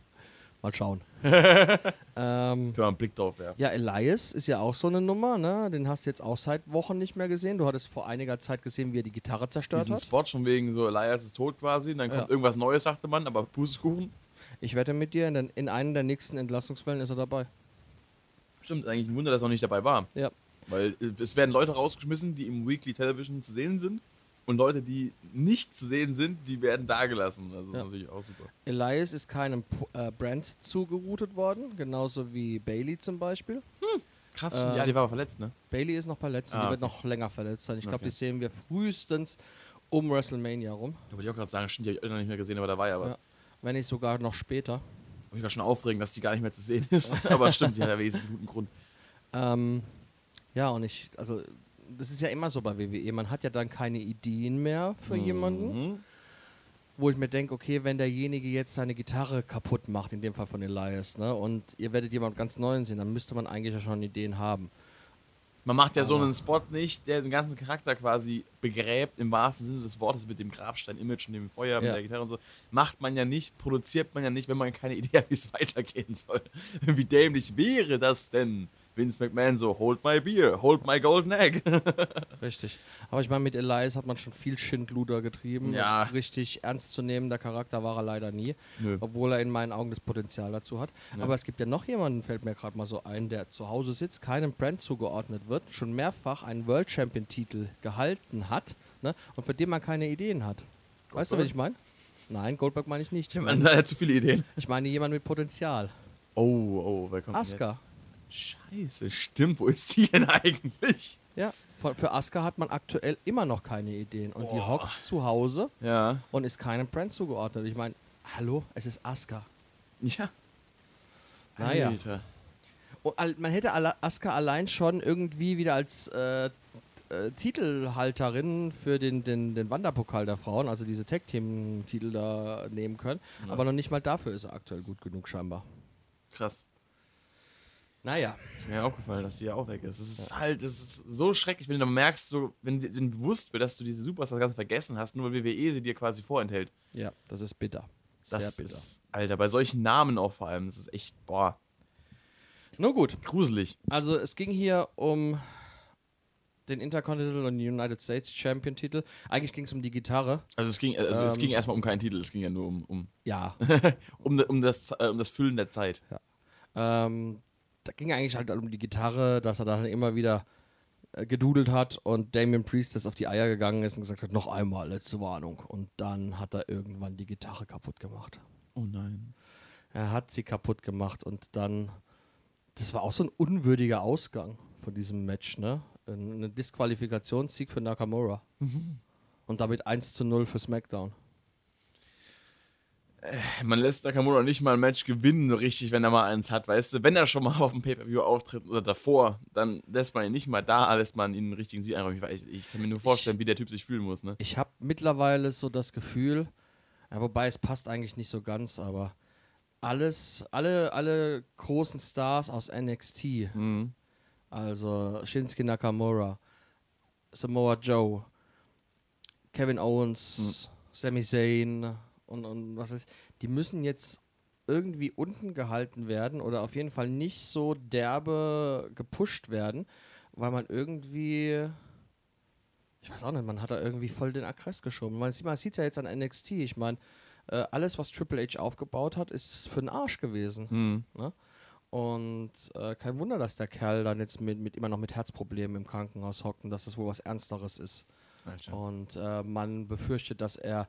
Mal schauen. *laughs* ähm, wir einen Blick drauf werfen. Ja, Elias ist ja auch so eine Nummer, ne? Den hast du jetzt auch seit Wochen nicht mehr gesehen. Du hattest vor einiger Zeit gesehen, wie er die Gitarre zerstört Diesen hat. Spot von wegen so, Elias ist tot quasi, und dann kommt Ja. irgendwas Neues, sagte man, aber Pustekuchen. Ich wette mit dir, in, den, in einer der nächsten Entlassungswellen ist er dabei. Stimmt, eigentlich ein Wunder, dass er noch nicht dabei war. Ja. Weil äh, es werden Leute rausgeschmissen, die im Weekly Television zu sehen sind. Und Leute, die nicht zu sehen sind, die werden dagelassen. Also das Ja. ist natürlich auch super. Elias ist keinem P- äh, Brand zugeroutet worden, genauso wie Bailey zum Beispiel. Krass, Ähm, ja, die war aber verletzt, ne? Bailey ist noch verletzt und Ah, die wird okay. noch länger verletzt sein. Ich glaube, Okay. die sehen wir frühestens um WrestleMania rum, Da wollte ich auch gerade sagen, stimmt, die habe ich noch nicht mehr gesehen, aber da war ja was. Ja. wenn nicht sogar noch später. Wollte ich gerade schon aufregen, dass die gar nicht mehr zu sehen *laughs* ist. aber stimmt, die hat ja wenigstens einen guten Grund. Ähm, ja, und ich, also, das ist ja immer so bei WWE. Man hat ja dann keine Ideen mehr für jemanden. Mhm. wo ich mir denke, okay, wenn derjenige jetzt seine Gitarre kaputt macht, in dem Fall von Elias, ne, und ihr werdet jemand ganz Neuen sehen, dann müsste man eigentlich ja schon Ideen haben. Man macht ja so Aber- einen Spot nicht, der den ganzen Charakter quasi begräbt, im wahrsten Sinne des Wortes, mit dem Grabstein-Image und dem Feuer, mit Ja. der Gitarre und so. Macht man ja nicht, produziert man ja nicht, wenn man keine Idee hat, wie es *laughs* weitergehen soll. Wie dämlich wäre das denn? Vince McMahon so, hold my beer, hold my golden egg. *laughs* Richtig. Aber ich meine, mit Elias hat man schon viel Schindluder getrieben. Ja. Richtig ernstzunehmender Charakter war er leider nie, Nö. obwohl er in meinen Augen das Potenzial dazu hat. Ja. Aber es gibt ja noch jemanden, fällt mir gerade mal so ein, der zu Hause sitzt, keinem Brand zugeordnet wird, schon mehrfach einen World Champion-Titel gehalten hat ne, und für den man keine Ideen hat. Weißt du, wen Goldberg? ich meine? Nein, Goldberg meine ich nicht. Ich meine, hat zu viele Ideen. ich meine jemand mit Potenzial. Oh, oh, wer kommt Asuka. jetzt? Scheiße, stimmt, wo ist die *laughs* denn eigentlich? Ja, für, für Asuka hat man aktuell immer noch keine Ideen. Und die Boah. hockt zu Hause Ja. und ist keinem Brand zugeordnet. Ich meine, hallo, es ist Asuka. Ja. Naja. Alter. Und man hätte Asuka allein schon irgendwie wieder als äh, äh, Titelhalterin für den, den, den Wanderpokal der Frauen, also diese Tag-Team-Titel da nehmen können. Ja. Aber noch nicht mal dafür ist er aktuell gut genug, scheinbar. Krass. Naja. Ist mir ja aufgefallen, dass die ja auch weg ist. Es ist halt, es ist so schrecklich, wenn du merkst, so, wenn dir bewusst wird, dass du diese Superstars ganz vergessen hast, nur weil WWE sie dir quasi vorenthält. Ja, das ist bitter. Das Sehr bitter. ist, Alter, bei solchen Namen auch vor allem, das ist echt, boah, Nur gut. gruselig. Also es ging hier um den Intercontinental und United States Champion Titel. Eigentlich ging es um die Gitarre. Also es ging, also es Ähm. ging erstmal um keinen Titel, es ging ja nur um, um, Ja. *laughs* um, um, das, äh, um das Füllen der Zeit. ähm, da ging eigentlich halt um die Gitarre, dass er dann immer wieder äh, gedudelt hat und Damien Priest das auf die Eier gegangen ist und gesagt hat, noch einmal, letzte Warnung. Und dann hat er irgendwann die Gitarre kaputt gemacht. Oh nein. Er hat sie kaputt gemacht und dann, das war auch so ein unwürdiger Ausgang von diesem Match, ne? Ein ein Disqualifikationssieg für Nakamura. Und damit 1 zu 0 für SmackDown. Man lässt Nakamura nicht mal ein Match gewinnen, so richtig, wenn er mal eins hat, weißt du? Wenn er schon mal *laughs* auf dem Pay-Per-View auftritt oder davor, dann lässt man ihn nicht mal da, lässt man ihn einen richtigen Sieg einräumen. Ich, ich kann mir nur vorstellen, wie der Typ sich fühlen muss, ne? Ich habe mittlerweile so das Gefühl, ja, wobei es passt eigentlich nicht so ganz, aber alles, alle, alle großen Stars aus NXT, Mhm. also Shinsuke Nakamura, Samoa Joe, Kevin Owens, Sami Zayn und, und was ist, die müssen jetzt irgendwie unten gehalten werden oder auf jeden Fall nicht so derbe gepusht werden, weil man irgendwie, ich weiß auch nicht, man hat da irgendwie voll den Aggress geschoben. Man sieht sieht ja jetzt an NXT, ich meine, äh, alles, was Triple H aufgebaut hat, ist für den Arsch gewesen. Mhm. Ne? Und äh, kein Wunder, dass der Kerl dann jetzt mit, mit immer noch mit Herzproblemen im Krankenhaus hockt und dass das wohl was Ernsteres ist. Alter. Und äh, man befürchtet, dass er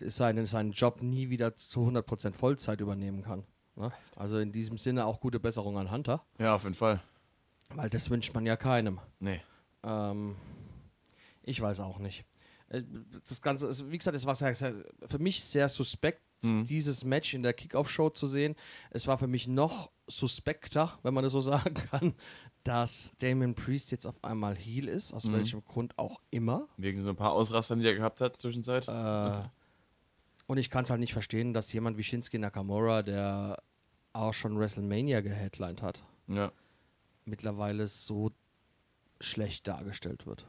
seinen, seinen Job nie wieder zu 100% Vollzeit übernehmen kann. Ne? Also in diesem Sinne auch gute Besserung an Hunter, Ja, auf jeden Fall. weil das wünscht man ja keinem. Nee. Ähm, ich weiß auch nicht. Äh, Das Ganze, ist, wie gesagt, es war sehr, sehr, für mich sehr suspekt, Mhm. dieses Match in der Kickoff-Show zu sehen. Es war für mich noch suspekter, wenn man das so *laughs* sagen kann, dass Damon Priest jetzt auf einmal Heel ist, aus Mhm. welchem Grund auch immer. Wegen so ein paar Ausrastern, die er gehabt hat zwischenzeit. Äh, und ich kann es halt nicht verstehen, dass jemand wie Shinsuke Nakamura, der auch schon WrestleMania geheadlined hat, Ja. mittlerweile so schlecht dargestellt wird.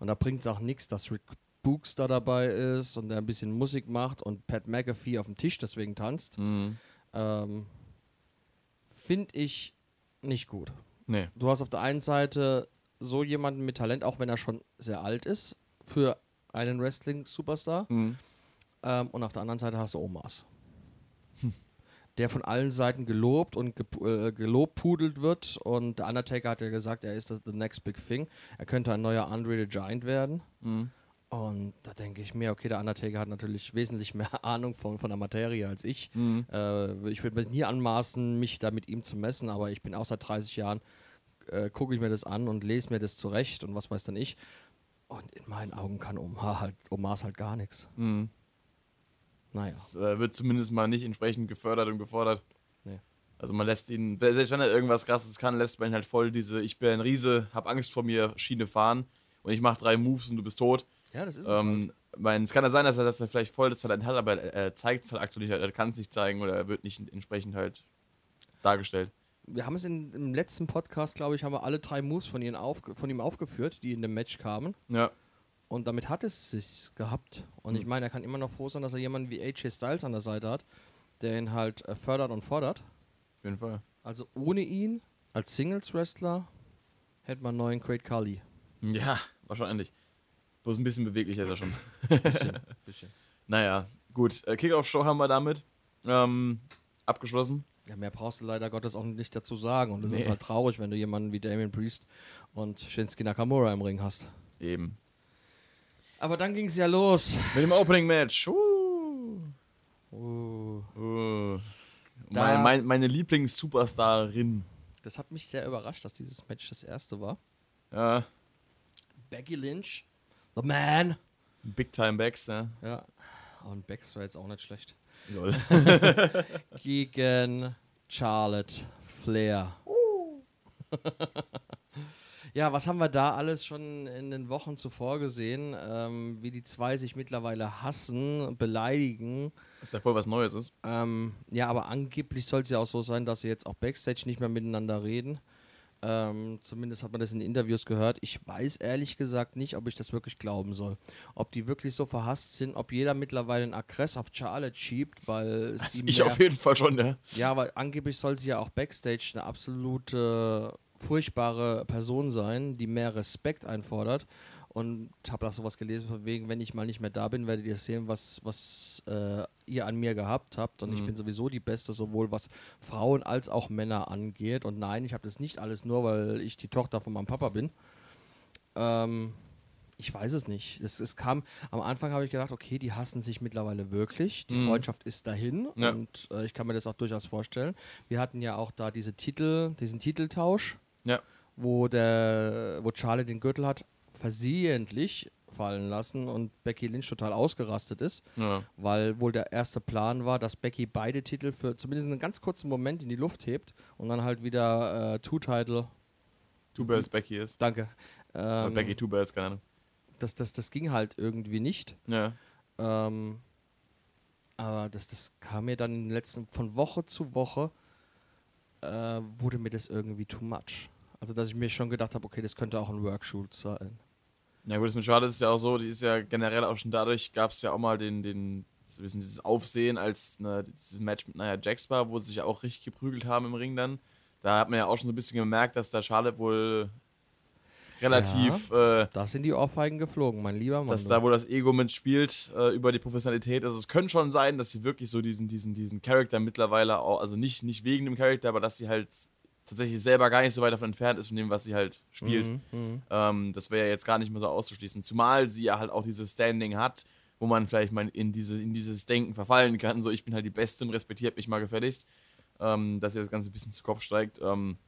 Und da bringt es auch nichts, dass Rick Books da dabei ist und der ein bisschen Musik macht und Pat McAfee auf dem Tisch deswegen tanzt. Mhm. Ähm, Finde ich nicht gut. Nee. Du hast auf der einen Seite so jemanden mit Talent, auch wenn er schon sehr alt ist, für einen Wrestling-Superstar. Mhm. Ähm, und auf der anderen Seite hast du Omas. Der von allen Seiten gelobt und ge äh, gelobpudelt wird. Und der Undertaker hat ja gesagt, er ist the next big thing. Er könnte ein neuer Andre the Giant werden. Mhm. Und da denke ich mir, okay, der Undertaker hat natürlich wesentlich mehr *laughs* Ahnung von, von der Materie als ich. Mhm. Äh, ich würde mir nie anmaßen, mich da mit ihm zu messen, aber ich bin auch seit 30 Jahren, äh, gucke ich mir das an und lese mir das zurecht und was weiß dann ich. Und in meinen Augen kann Omar halt, Omas halt gar nichts. Mhm. Naja. Das äh, wird zumindest mal nicht entsprechend gefördert und gefordert. Nee. Also man lässt ihn, selbst wenn er irgendwas krasses kann, lässt man ihn halt voll diese Ich bin ein Riese, hab Angst vor mir Schiene fahren und ich mach drei Moves und du bist tot. Ja, das ist es. halt. Ähm, mein, es kann ja sein, dass er, dass er vielleicht voll das Talent hat, aber er, er zeigt es halt aktuell nicht, er kann es nicht zeigen oder er wird nicht entsprechend halt dargestellt. Wir haben es in, im letzten Podcast, glaube ich, haben wir alle drei Moves von, ihnen aufge von ihm aufgeführt, die in dem Match kamen. Ja. Und damit hat es sich gehabt. Und ich meine, er kann immer noch froh sein, dass er jemanden wie AJ Styles an der Seite hat, der ihn halt äh, fördert und fordert. Auf jeden Fall. Also ohne ihn als Singles-Wrestler hätte man einen neuen Great Khali. Ja, wahrscheinlich. Bloß ein bisschen beweglicher ist er schon. Bisschen, *laughs* bisschen. Naja, gut. Äh, Kickoff-Show haben wir damit ähm, abgeschlossen. Ja, mehr brauchst du leider Gottes auch nicht dazu sagen. Und es ist Nee. halt traurig, wenn du jemanden wie Damien Priest und Shinsuke Nakamura im Ring hast. Eben. Aber dann ging es ja los. Mit dem Opening-Match. Uh. Uh, Uh. Da- Mein, mein, meine Lieblings-Superstarin. das hat mich sehr überrascht, dass dieses Match das erste war. Ja, Becky Lynch, The Man. Big Time Backs, ja. Ja. Und Bex war jetzt auch nicht schlecht. Lol. *laughs* Gegen Charlotte Flair. *laughs* Ja, was haben wir da alles schon in den Wochen zuvor gesehen? Ähm, wie die zwei sich mittlerweile hassen, beleidigen. Was ja voll was Neues ist. Ähm, ja, aber angeblich soll es ja auch so sein, dass sie jetzt auch Backstage nicht mehr miteinander reden. Ähm, zumindest hat man das in Interviews gehört. Ich weiß ehrlich gesagt nicht, ob ich das wirklich glauben soll. Ob die wirklich so verhasst sind, ob jeder mittlerweile einen Aggress auf Charlotte schiebt, weil also *laughs* Ich auf jeden Fall schon, ja. Ja, aber angeblich soll sie ja auch Backstage eine absolute furchtbare Person sein, die mehr Respekt einfordert. Und habe auch sowas gelesen, von wegen, wenn ich mal nicht mehr da bin, werdet ihr sehen, was, was äh, ihr an mir gehabt habt. Und mhm. ich bin sowieso die Beste, sowohl was Frauen als auch Männer angeht. Und nein, ich habe das nicht alles nur, weil ich die Tochter von meinem Papa bin. Ähm, ich weiß es nicht. Es, es kam, am Anfang habe ich gedacht, okay, die hassen sich mittlerweile wirklich. Die mhm. Freundschaft ist dahin ja. und äh, ich kann mir das auch durchaus vorstellen. Wir hatten ja auch da diese Titel, diesen Titeltausch, ja. wo der, wo Charlie den Gürtel hat versehentlich fallen lassen und Becky Lynch total ausgerastet ist, ja. weil wohl der erste Plan war, dass Becky beide Titel für zumindest einen ganz kurzen Moment in die Luft hebt und dann halt wieder äh, Two-Title. Two Bells Becky ist. Danke. Ähm, Becky Two Bells, keine Ahnung. Das, das, das ging halt irgendwie nicht. Ja. Ähm, aber das, das kam mir dann in den letzten, von Woche zu Woche, äh, wurde mir das irgendwie too much. Also, dass ich mir schon gedacht habe, okay, das könnte auch ein Workshoot sein. Ja gut, das mit Charlotte ist ja auch so, die ist ja generell auch schon dadurch, gab es ja auch mal den, den, wissen, dieses Aufsehen als ne, dieses Match mit Nia Jax war, wo sie sich auch richtig geprügelt haben im Ring dann. Da hat man ja auch schon so ein bisschen gemerkt, dass da Charlotte wohl relativ. Ja, äh, da sind die Ohrfeigen geflogen, mein lieber Mann. Dass da wohl das Ego mitspielt äh, über die Professionalität. Also es könnte schon sein, dass sie wirklich so diesen, diesen, diesen Charakter mittlerweile auch, also nicht, nicht wegen dem Charakter, aber dass sie halt tatsächlich selber gar nicht so weit davon entfernt ist von dem, was sie halt spielt. Mhm, mhm. ähm, das wäre ja jetzt gar nicht mehr so auszuschließen. Zumal sie ja halt auch dieses Standing hat, wo man vielleicht mal in, diese, in dieses Denken verfallen kann. So, ich bin halt die Beste und respektiert mich mal gefälligst. Ähm, dass ihr das Ganze ein bisschen zu Kopf steigt. Ähm,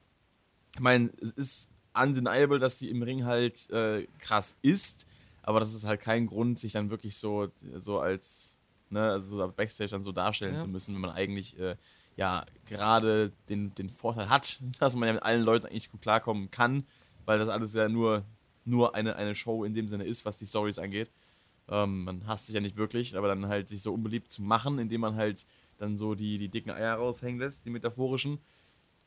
ich meine, es ist undeniable, dass sie im Ring halt äh, krass ist, aber das ist halt kein Grund, sich dann wirklich so, so als ne, also Backstage dann so darstellen ja. zu müssen, wenn man eigentlich äh, ja gerade den, den Vorteil hat, *laughs* dass man ja mit allen Leuten eigentlich gut klarkommen kann, weil das alles ja nur, nur eine, eine Show in dem Sinne ist, was die Stories angeht. Ähm, man hasst sich ja nicht wirklich, aber dann halt sich so unbeliebt zu machen, indem man halt dann so die, die dicken Eier raushängen lässt, die metaphorischen.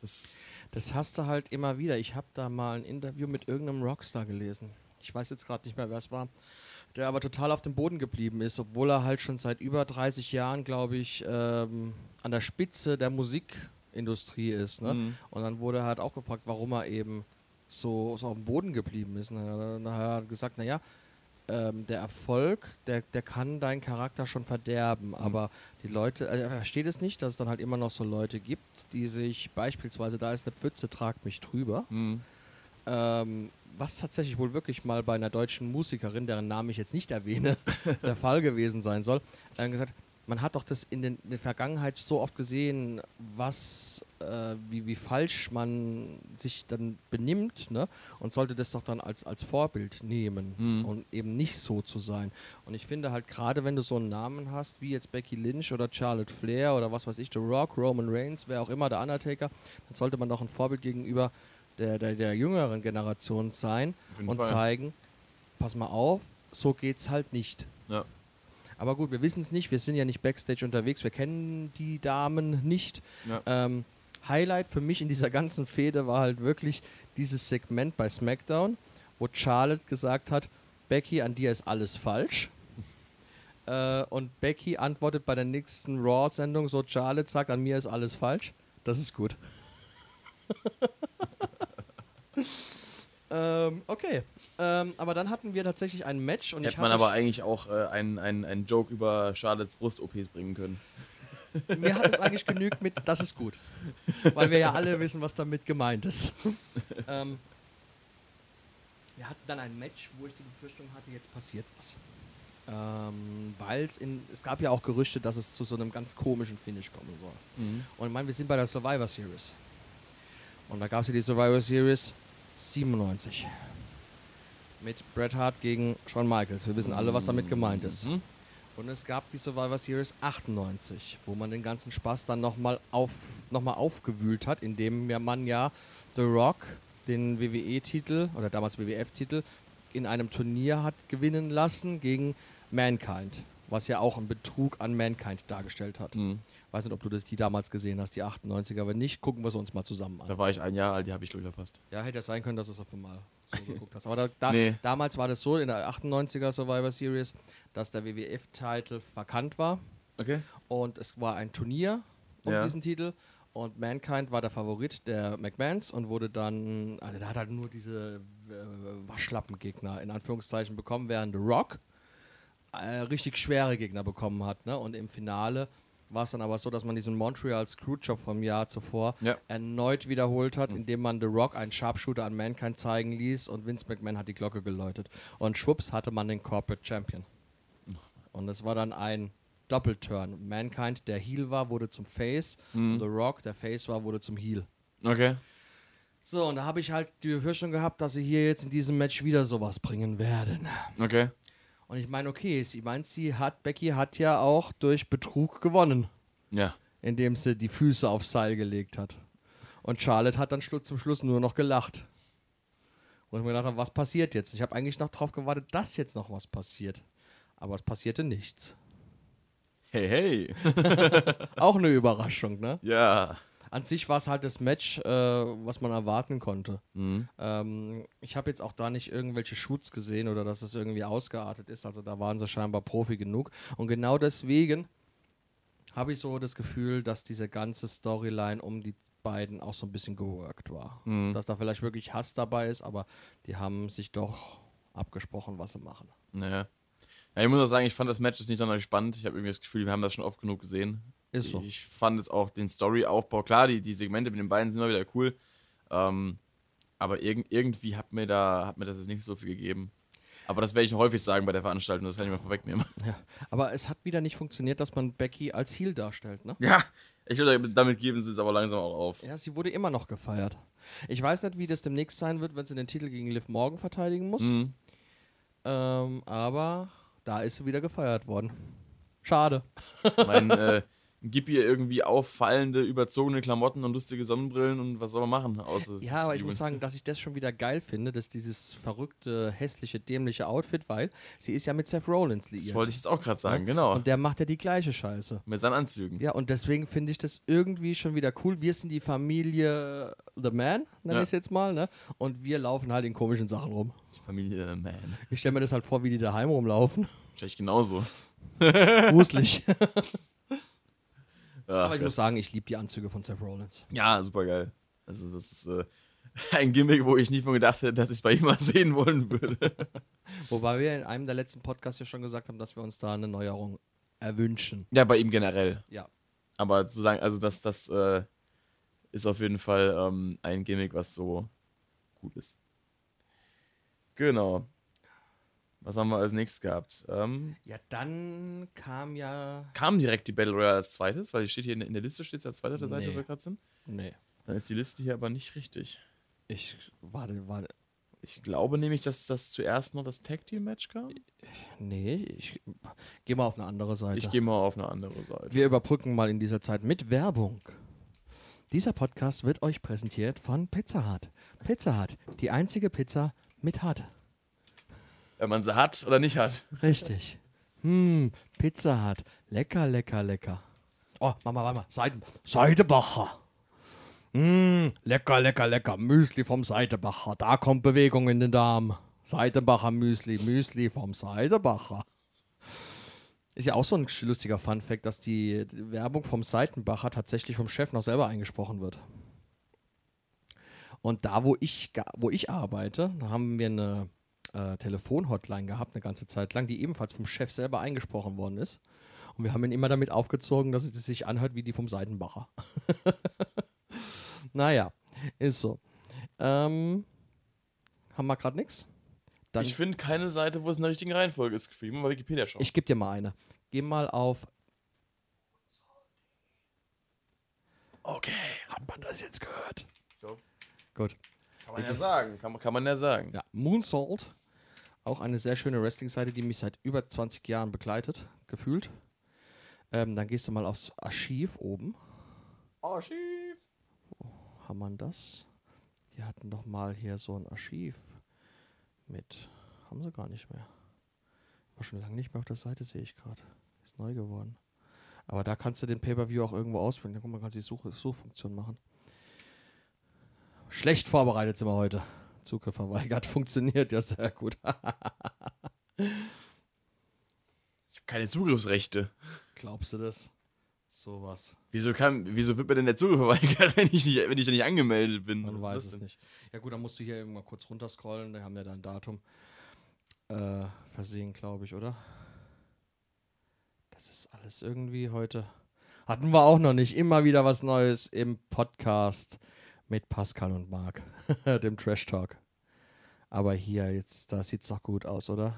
Das, das hast du halt immer wieder. Ich habe da mal ein Interview mit irgendeinem Rockstar gelesen. Ich weiß jetzt gerade nicht mehr, wer es war der aber total auf dem Boden geblieben ist, obwohl er halt schon seit über 30 Jahren, glaube ich, ähm, an der Spitze der Musikindustrie ist. Ne? Mhm. Und dann wurde er halt auch gefragt, warum er eben so, so auf dem Boden geblieben ist. Und dann hat er gesagt, naja, ähm, der Erfolg, der, der kann deinen Charakter schon verderben, mhm. aber die Leute, äh, er versteht es nicht, dass es dann halt immer noch so Leute gibt, die sich beispielsweise, da ist eine Pfütze, tragt mich drüber. Mhm. Ähm, was tatsächlich wohl wirklich mal bei einer deutschen Musikerin, deren Namen ich jetzt nicht erwähne, *laughs* der Fall gewesen sein soll, äh, gesagt, man hat doch das in, den, in der Vergangenheit so oft gesehen, was, äh, wie, wie falsch man sich dann benimmt, ne? Und sollte das doch dann als, als Vorbild nehmen mhm. und eben nicht so zu sein. Und ich finde halt gerade, wenn du so einen Namen hast, wie jetzt Becky Lynch oder Charlotte Flair oder was weiß ich, The Rock, Roman Reigns, wer auch immer, der Undertaker, dann sollte man doch ein Vorbild gegenüber der, der, der jüngeren Generation sein und Fall. zeigen, pass mal auf, so geht's halt nicht. Ja. Aber gut, wir wissen es nicht, wir sind ja nicht backstage unterwegs, wir kennen die Damen nicht. Ja. Ähm, Highlight für mich in dieser ganzen Fehde war halt wirklich dieses Segment bei SmackDown, wo Charlotte gesagt hat, Becky, an dir ist alles falsch. *laughs* äh, und Becky antwortet bei der nächsten Raw-Sendung so, Charlotte sagt, an mir ist alles falsch. Das ist gut. *laughs* *laughs* ähm, okay. Ähm, aber dann hatten wir tatsächlich ein Match und Hätte man aber eigentlich auch äh, einen, einen, Joke über Charlottes Brust-OPs bringen können. *laughs* Mir hat es eigentlich genügt mit, das ist gut. Weil wir ja alle wissen, was damit gemeint ist. *laughs* ähm, wir hatten dann ein Match, wo ich die Befürchtung hatte, jetzt passiert was. Ähm, Weil es in, es gab ja auch Gerüchte, dass es zu so einem ganz komischen Finish kommen soll. Mhm. Und ich meine, wir sind bei der Survivor Series. Und da gab es ja die Survivor Series 97 mit Bret Hart gegen Shawn Michaels. Wir wissen alle, was damit gemeint ist. Mhm. Und es gab die Survivor Series 98, wo man den ganzen Spaß dann nochmal auf, noch aufgewühlt hat, indem man ja The Rock den WWE-Titel oder damals WWF-Titel in einem Turnier hat gewinnen lassen gegen Mankind, was ja auch einen Betrug an Mankind dargestellt hat. Mhm. Weiß nicht, ob du das die damals gesehen hast, die 98er. Wenn nicht, gucken wir es uns mal zusammen an. Da war ich ein Jahr alt, die habe ich glaube ich verpasst. Ja, hätte es sein können, dass du es auf einmal so *laughs* geguckt hast. Aber da, da, Nee. damals war das so in der 98er Survivor Series, dass der WWF-Titel verkannt war Okay. und es war ein Turnier um Ja. diesen Titel und Mankind war der Favorit der McMahons und wurde dann, also der hat halt nur diese äh, Waschlappengegner in Anführungszeichen bekommen, während The Rock äh, richtig schwere Gegner bekommen hat. Ne? Und im Finale war es dann aber so, dass man diesen Montreal Screwjob vom Jahr zuvor Ja. erneut wiederholt hat, indem man The Rock einen Sharpshooter an Mankind zeigen ließ und Vince McMahon hat die Glocke geläutet. Und schwupps hatte man den Corporate Champion. Und es war dann ein Doppelturn. Mankind, der Heel war, wurde zum Face. Und The Rock, der Face war, wurde zum Heel. Okay. So, und da habe ich halt die Befürchtung gehabt, dass sie hier jetzt in diesem Match wieder sowas bringen werden. Okay. Und ich meine, okay, sie meint, sie hat, Becky hat ja auch durch Betrug gewonnen, Ja. indem sie die Füße aufs Seil gelegt hat. Und Charlotte hat dann zum Schluss nur noch gelacht. Und ich mir gedacht habe, was passiert jetzt? Ich habe eigentlich noch drauf gewartet, dass jetzt noch was passiert. Aber es passierte nichts. Hey, hey. *laughs* Auch eine Überraschung, ne? ja. An sich war es halt das Match, äh, was man erwarten konnte. Mhm. Ähm, ich habe jetzt auch da nicht irgendwelche Shoots gesehen oder dass es irgendwie ausgeartet ist. Also da waren sie scheinbar Profi genug. Und genau deswegen habe ich so das Gefühl, dass diese ganze Storyline um die beiden auch so ein bisschen geworkt war. Mhm. Dass da vielleicht wirklich Hass dabei ist, aber die haben sich doch abgesprochen, was sie machen. Naja. Ja, ich muss auch sagen, ich fand das Match jetzt nicht sonderlich spannend. Ich habe irgendwie das Gefühl, wir haben das schon oft genug gesehen. Ist so. Ich fand jetzt auch den Storyaufbau, klar, die, die Segmente mit den beiden sind immer wieder cool. Ähm, aber irg irgendwie hat mir, da, hat mir das jetzt nicht so viel gegeben. Aber das werde ich häufig sagen bei der Veranstaltung, das kann ich mal vorwegnehmen. *laughs* Ja. Aber es hat wieder nicht funktioniert, dass man Becky als Heel darstellt, ne? Ja, ich würde damit geben sie es aber langsam auch auf. Ja, sie wurde immer noch gefeiert. Ich weiß nicht, wie das demnächst sein wird, wenn sie den Titel gegen Liv Morgan verteidigen muss. Mhm. Ähm, aber da ist sie wieder gefeiert worden. Schade. Mein, *laughs* äh, gib ihr irgendwie auffallende, überzogene Klamotten und lustige Sonnenbrillen und was soll man machen? Außer Ja, aber ich muss sagen, dass ich das schon wieder geil finde, dass dieses verrückte, hässliche, dämliche Outfit, weil sie ist ja mit Seth Rollins liiert. Das wollte ich jetzt auch gerade sagen, genau. Und der macht ja die gleiche Scheiße. Mit seinen Anzügen. Ja, und deswegen finde ich das irgendwie schon wieder cool. Wir sind die Familie The Man, nenne Ja. ich es jetzt mal, ne? Und wir laufen halt in komischen Sachen rum. Familie äh, Man. Ich stelle mir das halt vor, wie die daheim rumlaufen. Wahrscheinlich genauso. Gruselig. *laughs* Ja, Aber ich muss sagen, ich liebe die Anzüge von Seth Rollins. ja super geil. Also, das ist äh, *laughs* ein Gimmick, wo ich nie von gedacht hätte, dass ich es bei ihm mal *laughs* sehen wollen würde. *laughs* Wobei wir in einem der letzten Podcasts ja schon gesagt haben, dass wir uns da eine Neuerung erwünschen. ja, bei ihm generell. Ja. Aber solange, also das, das äh, ist auf jeden Fall ähm, ein Gimmick, was so gut ist. Genau. Was haben wir als nächstes gehabt? Ähm, Ja, dann kam ja. kam direkt die Battle Royale als zweites, weil die steht hier in, der- in der Liste, steht es als zweite auf der Seite, Nee. wo wir gerade sind. Nee. Dann ist die Liste hier aber nicht richtig. Ich. Warte, warte. Ich glaube nämlich, dass das zuerst noch das Tag Team Match kam. Nee, ich. Geh mal auf eine andere Seite. Ich gehe mal auf eine andere Seite. wir überbrücken mal in dieser Zeit mit Werbung. Dieser Podcast wird euch präsentiert von Pizza Hut. Pizza Hut, die einzige Pizza mit Hut. Wenn man sie hat oder nicht hat. Richtig. Hm, Pizza Hut. Lecker, lecker, lecker. Oh, Mama, Mama, Seiden, Seidebacher. Hm, lecker, lecker, lecker. Müsli vom Seidebacher. Da kommt Bewegung in den Darm. Seidebacher Müsli, Müsli vom Seidebacher. Ist ja auch so ein lustiger Funfact, dass die Werbung vom Seitenbacher tatsächlich vom Chef noch selber eingesprochen wird. Und da, wo ich, wo ich arbeite, haben wir eine äh, Telefonhotline gehabt, eine ganze Zeit lang, die ebenfalls vom Chef selber eingesprochen worden ist. Und wir haben ihn immer damit aufgezogen, dass es sich anhört wie die vom Seidenbacher. *laughs* naja, ist so. Ähm, haben wir gerade nichts? Ich ich finde keine Seite, wo es in der richtigen Reihenfolge ist. Ich mal Wikipedia schauen. ich gebe dir mal eine. Geh mal auf. okay. Hat man das jetzt gehört? Kann Gut. man ja sagen. Kann, man- kann man ja sagen. Ja, Moonsault. Auch eine sehr schöne Wrestling-Seite, die mich seit über 20 Jahren begleitet, gefühlt. Ähm, dann gehst du mal aufs Archiv oben. Archiv. Haben wir das? Die hatten doch mal hier so ein Archiv mit. Haben sie gar nicht mehr. War schon lange nicht mehr auf der Seite, sehe ich gerade. Ist neu geworden. Aber da kannst du den Pay-Per-View auch irgendwo auswählen. Guck mal, kannst du die Such Suchfunktion machen. Schlecht vorbereitet sind wir heute. Zugriff verweigert. *laughs* Funktioniert ja sehr gut. Ich habe keine Zugriffsrechte. Glaubst du das? Sowas. Wieso, kann, wieso wird mir denn der Zugriff *laughs* verweigert, wenn ich, nicht, wenn ich da nicht angemeldet bin? Man Was weiß es denn? nicht. Ja gut, dann musst du hier irgendwann kurz runterscrollen. Da haben ja dein Datum äh, versehen, glaube ich, oder? Das ist alles irgendwie heute. Hatten wir auch noch nicht. Immer wieder was Neues im Podcast mit Pascal und Marc, *laughs* dem Trash Talk. Aber hier, jetzt, da sieht's doch gut aus, oder?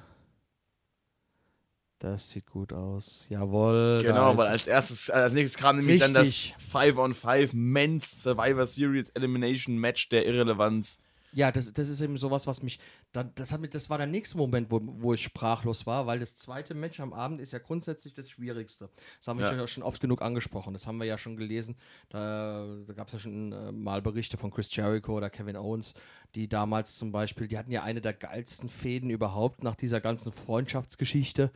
Das sieht gut aus. Jawohl. Genau, weil es. als erstes, als nächstes kam nämlich dann das Richtig. 5 on 5 Men's Survivor Series Elimination Match der Irrelevanz. Ja, das, das ist eben sowas, was mich. Dann, das, hat mich, das war der nächste Moment, wo, wo ich sprachlos war, weil das zweite Match am Abend ist ja grundsätzlich das Schwierigste. Das haben wir Ja. ja schon oft genug angesprochen. Das haben wir ja schon gelesen. Da, da gab es ja schon äh, mal Berichte von Chris Jericho oder Kevin Owens, die damals zum Beispiel, die hatten ja eine der geilsten Fäden überhaupt nach dieser ganzen Freundschaftsgeschichte.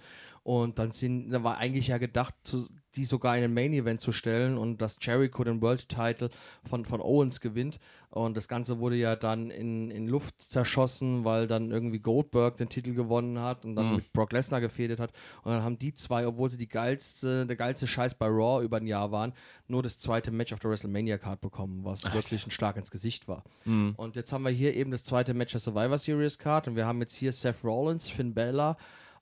Und dann sind, da war eigentlich ja gedacht, die sogar in ein Main Event zu stellen und dass Jericho den World Title von, von Owens gewinnt. Und das Ganze wurde ja dann in, in Luft zerschossen, weil dann irgendwie Goldberg den Titel gewonnen hat und dann mit Brock Lesnar gefädet hat. Und dann haben die zwei, obwohl sie die geilste, der geilste Scheiß bei Raw über ein Jahr waren, nur das zweite Match auf der WrestleMania Card bekommen, was wirklich ein Schlag ins Gesicht war. Und jetzt haben wir hier eben das zweite Match der Survivor Series Card und wir haben jetzt hier Seth Rollins, Finn Bella,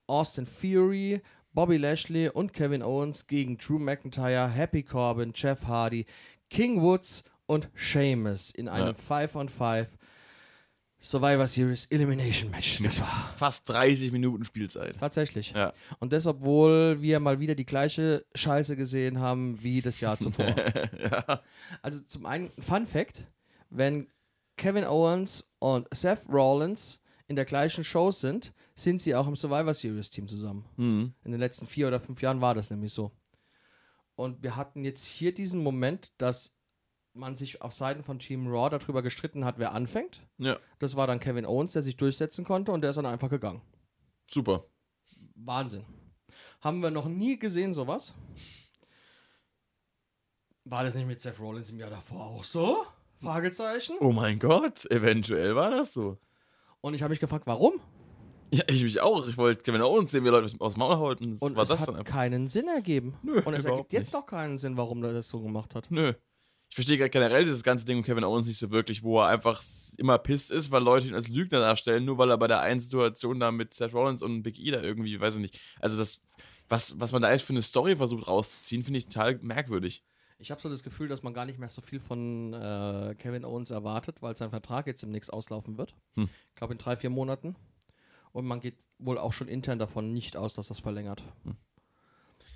Austin Fury, Bobby Lashley und Kevin Owens gegen Drew McIntyre, Happy Corbin, Jeff Hardy, King Woods und Sheamus in einem Ja. 5 on 5 Survivor Series Elimination Match. Das war Fast 30 Minuten Spielzeit. tatsächlich. Ja. Und das, obwohl wir mal wieder die gleiche Scheiße gesehen haben wie das Jahr zuvor. *laughs* Also zum einen, Fun Fact, wenn Kevin Owens und Seth Rollins in der gleichen Show sind, sind sie auch im Survivor Series Team zusammen. Mhm. In den letzten vier oder fünf Jahren war das nämlich so. Und wir hatten jetzt hier diesen Moment, dass man sich auf Seiten von Team Raw darüber gestritten hat, wer anfängt. Ja, Das war dann Kevin Owens, der sich durchsetzen konnte und der ist dann einfach gegangen. super. Wahnsinn. Haben wir noch nie gesehen, sowas. War das nicht mit Seth Rollins im Jahr davor auch so? Fragezeichen. Oh mein Gott, eventuell war das so. Und ich habe mich gefragt, warum? Ja, ich mich auch. Ich wollte Kevin Owens sehen, wie Leute aus dem Maul halten. Das Und war es das hat dann einfach. keinen Sinn ergeben. Nö, Und es ergibt jetzt nicht. noch keinen Sinn, warum er das so gemacht hat. Nö. Ich verstehe gerade generell dieses ganze Ding um Kevin Owens nicht so wirklich, wo er einfach immer pisst ist, weil Leute ihn als Lügner darstellen, nur weil er bei der einen Situation da mit Seth Rollins und Big E da irgendwie, weiß ich nicht. Also das, was, was man da jetzt für eine Story versucht rauszuziehen, finde ich total merkwürdig. Ich habe so das Gefühl, dass man gar nicht mehr so viel von äh, Kevin Owens erwartet, weil sein Vertrag jetzt demnächst auslaufen wird. Hm. Ich glaube in drei, vier Monaten. Und man geht wohl auch schon intern davon nicht aus, dass das verlängert.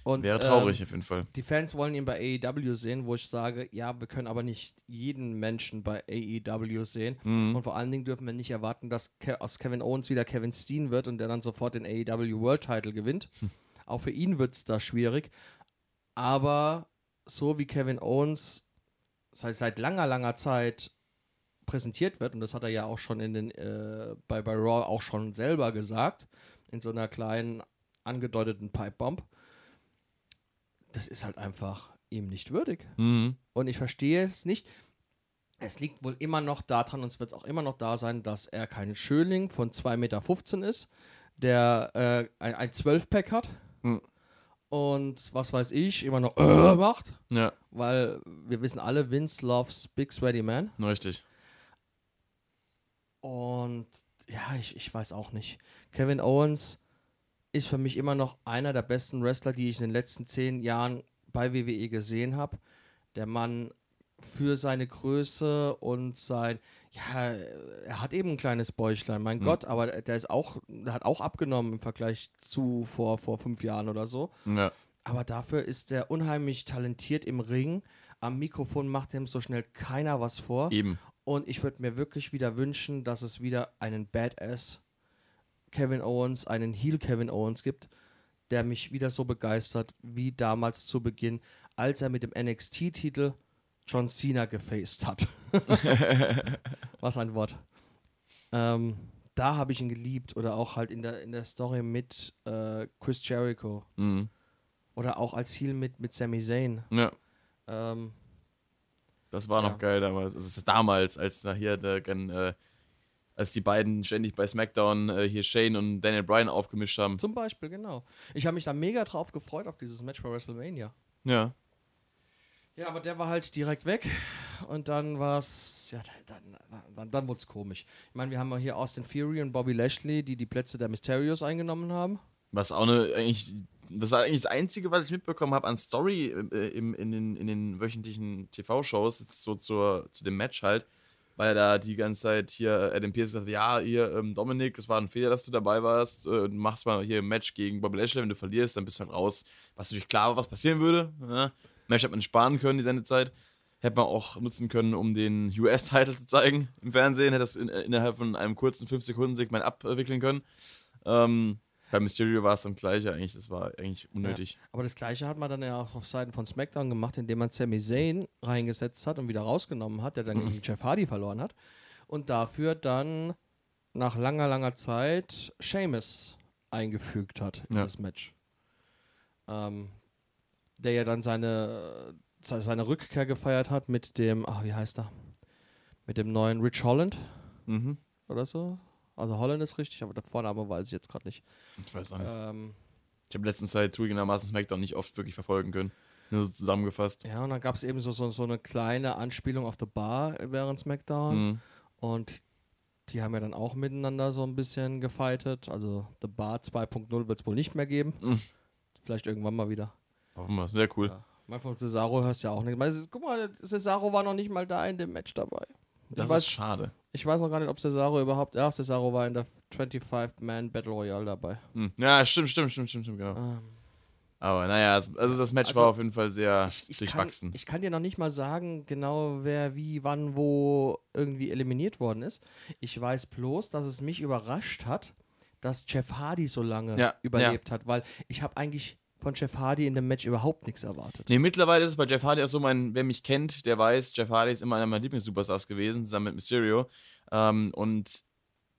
Und, Wäre ähm, traurig auf jeden Fall. Die Fans wollen ihn bei AEW sehen, wo ich sage, ja, wir können aber nicht jeden Menschen bei AEW sehen. Mhm. Und vor allen Dingen dürfen wir nicht erwarten, dass Ke aus Kevin Owens wieder Kevin Steen wird und der dann sofort den AEW World Title gewinnt. Auch für ihn wird es da schwierig. Aber so wie Kevin Owens seit, seit langer, langer Zeit präsentiert wird, und das hat er ja auch schon in den, äh, bei, bei Raw auch schon selber gesagt, in so einer kleinen angedeuteten Pipe-Bomb, das ist halt einfach ihm nicht würdig. Mhm. Und ich verstehe es nicht. Es liegt wohl immer noch daran, und es wird auch immer noch da sein, dass er kein Schöling von 2,15 Meter ist, der äh, ein, ein 12-Pack hat Mhm. und was weiß ich, immer noch äh, macht, Ja, weil wir wissen alle, Vince loves Big Sweaty Man. richtig. Und ja, ich, ich weiß auch nicht. Kevin Owens ist für mich immer noch einer der besten Wrestler, die ich in den letzten zehn Jahren bei WWE gesehen habe. Der Mann für seine Größe und sein, ja, er hat eben ein kleines Bäuchlein, mein Gott, aber der ist auch, der hat auch abgenommen im Vergleich zu vor, vor fünf Jahren oder so. Ja. Aber dafür ist er unheimlich talentiert im Ring. Am Mikrofon macht ihm so schnell keiner was vor. Eben. Und ich würde mir wirklich wieder wünschen, dass es wieder einen Badass Kevin Owens, einen Heel Kevin Owens gibt, der mich wieder so begeistert wie damals zu Beginn, als er mit dem NXT-Titel John Cena gefaced hat. *laughs* Was ein Wort. Ähm, da habe ich ihn geliebt. Oder auch halt in der, in der Story mit äh, Chris Jericho. Mhm. Oder auch als Heel mit, mit Sami Zayn. Ja, Ähm, das war Ja. noch geil damals. Das ist damals, als hier äh, als die beiden ständig bei SmackDown äh, hier Shane und Daniel Bryan aufgemischt haben. zum Beispiel, genau. Ich habe mich da mega drauf gefreut auf dieses Match bei WrestleMania. Ja. Ja, aber der war halt direkt weg. Und dann war es, ja, dann, dann, dann, dann wurde es komisch. Ich meine, wir haben ja hier Austin Fury und Bobby Lashley, die die Plätze der Mysterios eingenommen haben. Was auch eine, eigentlich, das war eigentlich das Einzige, was ich mitbekommen habe an Story äh, im, in, den, in den wöchentlichen TV-Shows, so zur, zu dem Match halt, weil da die ganze Zeit hier Adam Pierce gesagt hat, ja, hier, ähm, Dominik, es war ein Fehler, dass du dabei warst, äh, machst mal hier ein Match gegen Bobby Lashley, wenn du verlierst, dann bist du halt raus. Was natürlich klar war, was passieren würde. Ne? Match hat man sparen können, die Sendezeit. Hätte man auch nutzen können, um den US-Title zu zeigen im Fernsehen. Hätte das in, innerhalb von einem kurzen 5-Sekunden-Segment abwickeln können. Ähm, bei Mysterio war es dann gleich eigentlich. Das war eigentlich unnötig. Aber das gleiche hat man dann ja auch auf Seiten von SmackDown gemacht, indem man Sami Zayn reingesetzt hat und wieder rausgenommen hat, der dann gegen Jeff Hardy verloren hat. Und dafür dann nach langer, langer Zeit Sheamus eingefügt hat in Ja. das Match. Ähm, der ja dann seine, se- seine Rückkehr gefeiert hat mit dem, ach, wie heißt er? Mit dem neuen Rich Holland Mhm. oder so. Also Holland ist richtig, aber der Vorname weiß ich jetzt gerade nicht. Ich weiß auch nicht. Ähm, Ich habe letzten Zeit zugegebenermaßen SmackDown nicht oft wirklich verfolgen können. Nur so zusammengefasst. Ja, und dann gab es eben so, so, so eine kleine Anspielung auf The Bar während SmackDown. Mhm. Und die haben ja dann auch miteinander so ein bisschen gefightet. Also The Bar 2.0 wird es wohl nicht mehr geben. Mhm. Vielleicht irgendwann mal wieder. Hoffen wir, das wäre cool. Ja. Mal von Cesaro hörst du ja auch nicht. Guck mal, Cesaro war noch nicht mal da in dem Match dabei. Das ich, weiß, ist schade. ich weiß noch gar nicht, ob Cesaro überhaupt. Ja, Cesaro war in der 25-Man Battle Royale dabei. Mhm. Ja, stimmt, stimmt, stimmt, stimmt, stimmt, genau. Ähm, Aber naja, also das Match Also, war auf jeden Fall sehr ich, durchwachsen. Kann, ich kann dir noch nicht mal sagen, genau wer wie, wann, wo irgendwie eliminiert worden ist. Ich weiß bloß, dass es mich überrascht hat, dass Jeff Hardy so lange Ja, überlebt hat, weil ich habe eigentlich von Jeff Hardy in dem Match überhaupt nichts erwartet. Nee, mittlerweile ist es bei Jeff Hardy auch so, mein, wer mich kennt, der weiß, Jeff Hardy ist immer einer meiner Lieblings-Superstars gewesen, zusammen mit Mysterio. Ähm, und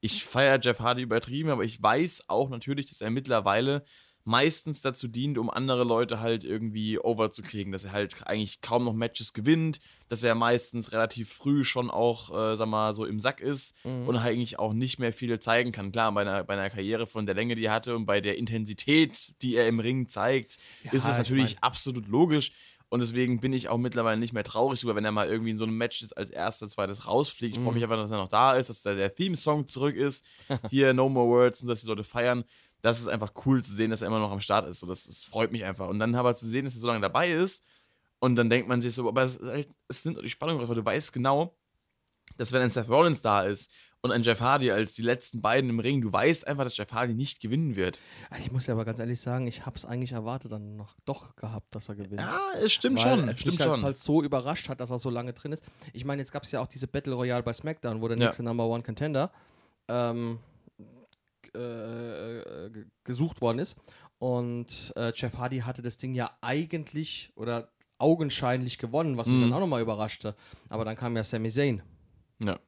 ich feiere Jeff Hardy übertrieben, aber ich weiß auch natürlich, dass er mittlerweile meistens dazu dient, um andere Leute halt irgendwie over zu kriegen, dass er halt eigentlich kaum noch Matches gewinnt, dass er meistens relativ früh schon auch, äh, sag mal, so im Sack ist Mhm. und eigentlich auch nicht mehr viel zeigen kann. Klar, bei einer, bei einer Karriere von der Länge, die er hatte und bei der Intensität, die er im Ring zeigt, Ja, ist es ich natürlich mein- absolut logisch. Und deswegen bin ich auch mittlerweile nicht mehr traurig drüber, wenn er mal irgendwie in so einem Match jetzt als erstes, zweites rausfliegt. Ich freue Mhm. mich einfach, dass er noch da ist, dass da der Theme-Song zurück ist. Hier No More Words und dass die Leute feiern. Das ist einfach cool zu sehen, dass er immer noch am Start ist. So, das, das freut mich einfach. Und dann aber zu sehen, dass er so lange dabei ist. Und dann denkt man sich so, aber es, halt, es nimmt doch die Spannung raus, weil du weißt genau, dass wenn ein Seth Rollins da ist und ein Jeff Hardy als die letzten beiden im Ring, du weißt einfach, dass Jeff Hardy nicht gewinnen wird. Ich muss ja aber ganz ehrlich sagen, ich habe es eigentlich erwartet dann noch doch gehabt, dass er gewinnt. Ja, es stimmt Weil schon. es Stimmt mich halt, schon. halt so überrascht hat, dass er so lange drin ist. Ich meine, jetzt gab es ja auch diese Battle Royale bei SmackDown, wo der Ja. nächste Number One Contender ähm, äh, g- gesucht worden ist. Und äh, Jeff Hardy hatte das Ding ja eigentlich oder augenscheinlich gewonnen, was mich Mhm. dann auch nochmal überraschte. Aber dann kam ja Sami Zayn. Ja.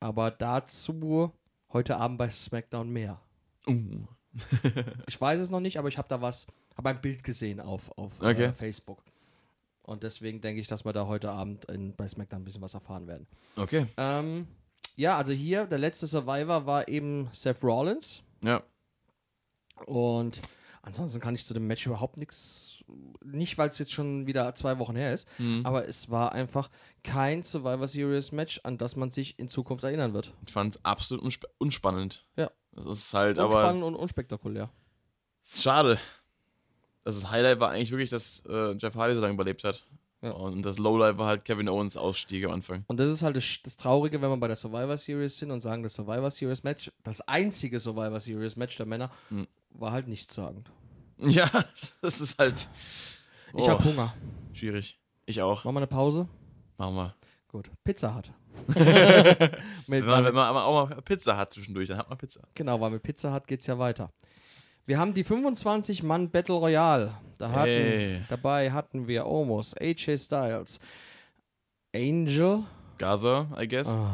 Aber dazu heute Abend bei SmackDown mehr. Uh. *laughs* Ich weiß es noch nicht, aber ich habe da was, habe ein Bild gesehen auf, auf Okay. äh, Facebook. Und deswegen denke ich, dass wir da heute Abend in, bei SmackDown ein bisschen was erfahren werden. Okay. Ähm, ja, also hier, der letzte Survivor war eben Seth Rollins. Ja. Und ansonsten kann ich zu dem Match überhaupt nichts, nicht weil es jetzt schon wieder zwei Wochen her ist, Mhm. aber es war einfach kein Survivor Series Match, an das man sich in Zukunft erinnern wird. Ich fand es absolut unsp unspannend. Ja. Das ist halt, aber Unspannend und unspektakulär. es ist schade. Also das Highlight war eigentlich wirklich, dass äh, Jeff Hardy so lange überlebt hat. Ja. Und das Lowlight war halt Kevin Owens Ausstieg am Anfang. Und das ist halt das, das Traurige, wenn wir bei der Survivor Series sind und sagen, das Survivor Series Match, das einzige Survivor Series Match der Männer, Hm. war halt nichtssagend. Ja, *laughs* das ist halt Ich Oh, habe Hunger. schwierig. Ich auch. Machen wir eine Pause? Machen wir. Gut. Pizza hat. *laughs* Wenn man, wenn man aber auch mal Pizza hat zwischendurch, dann hat man Pizza. Genau, weil mit Pizza hat geht's ja weiter. Wir haben die 25 Mann Battle Royale. Da hatten, Hey. Dabei hatten wir Omos, AJ Styles, Angel. Gaza, I guess. Ah,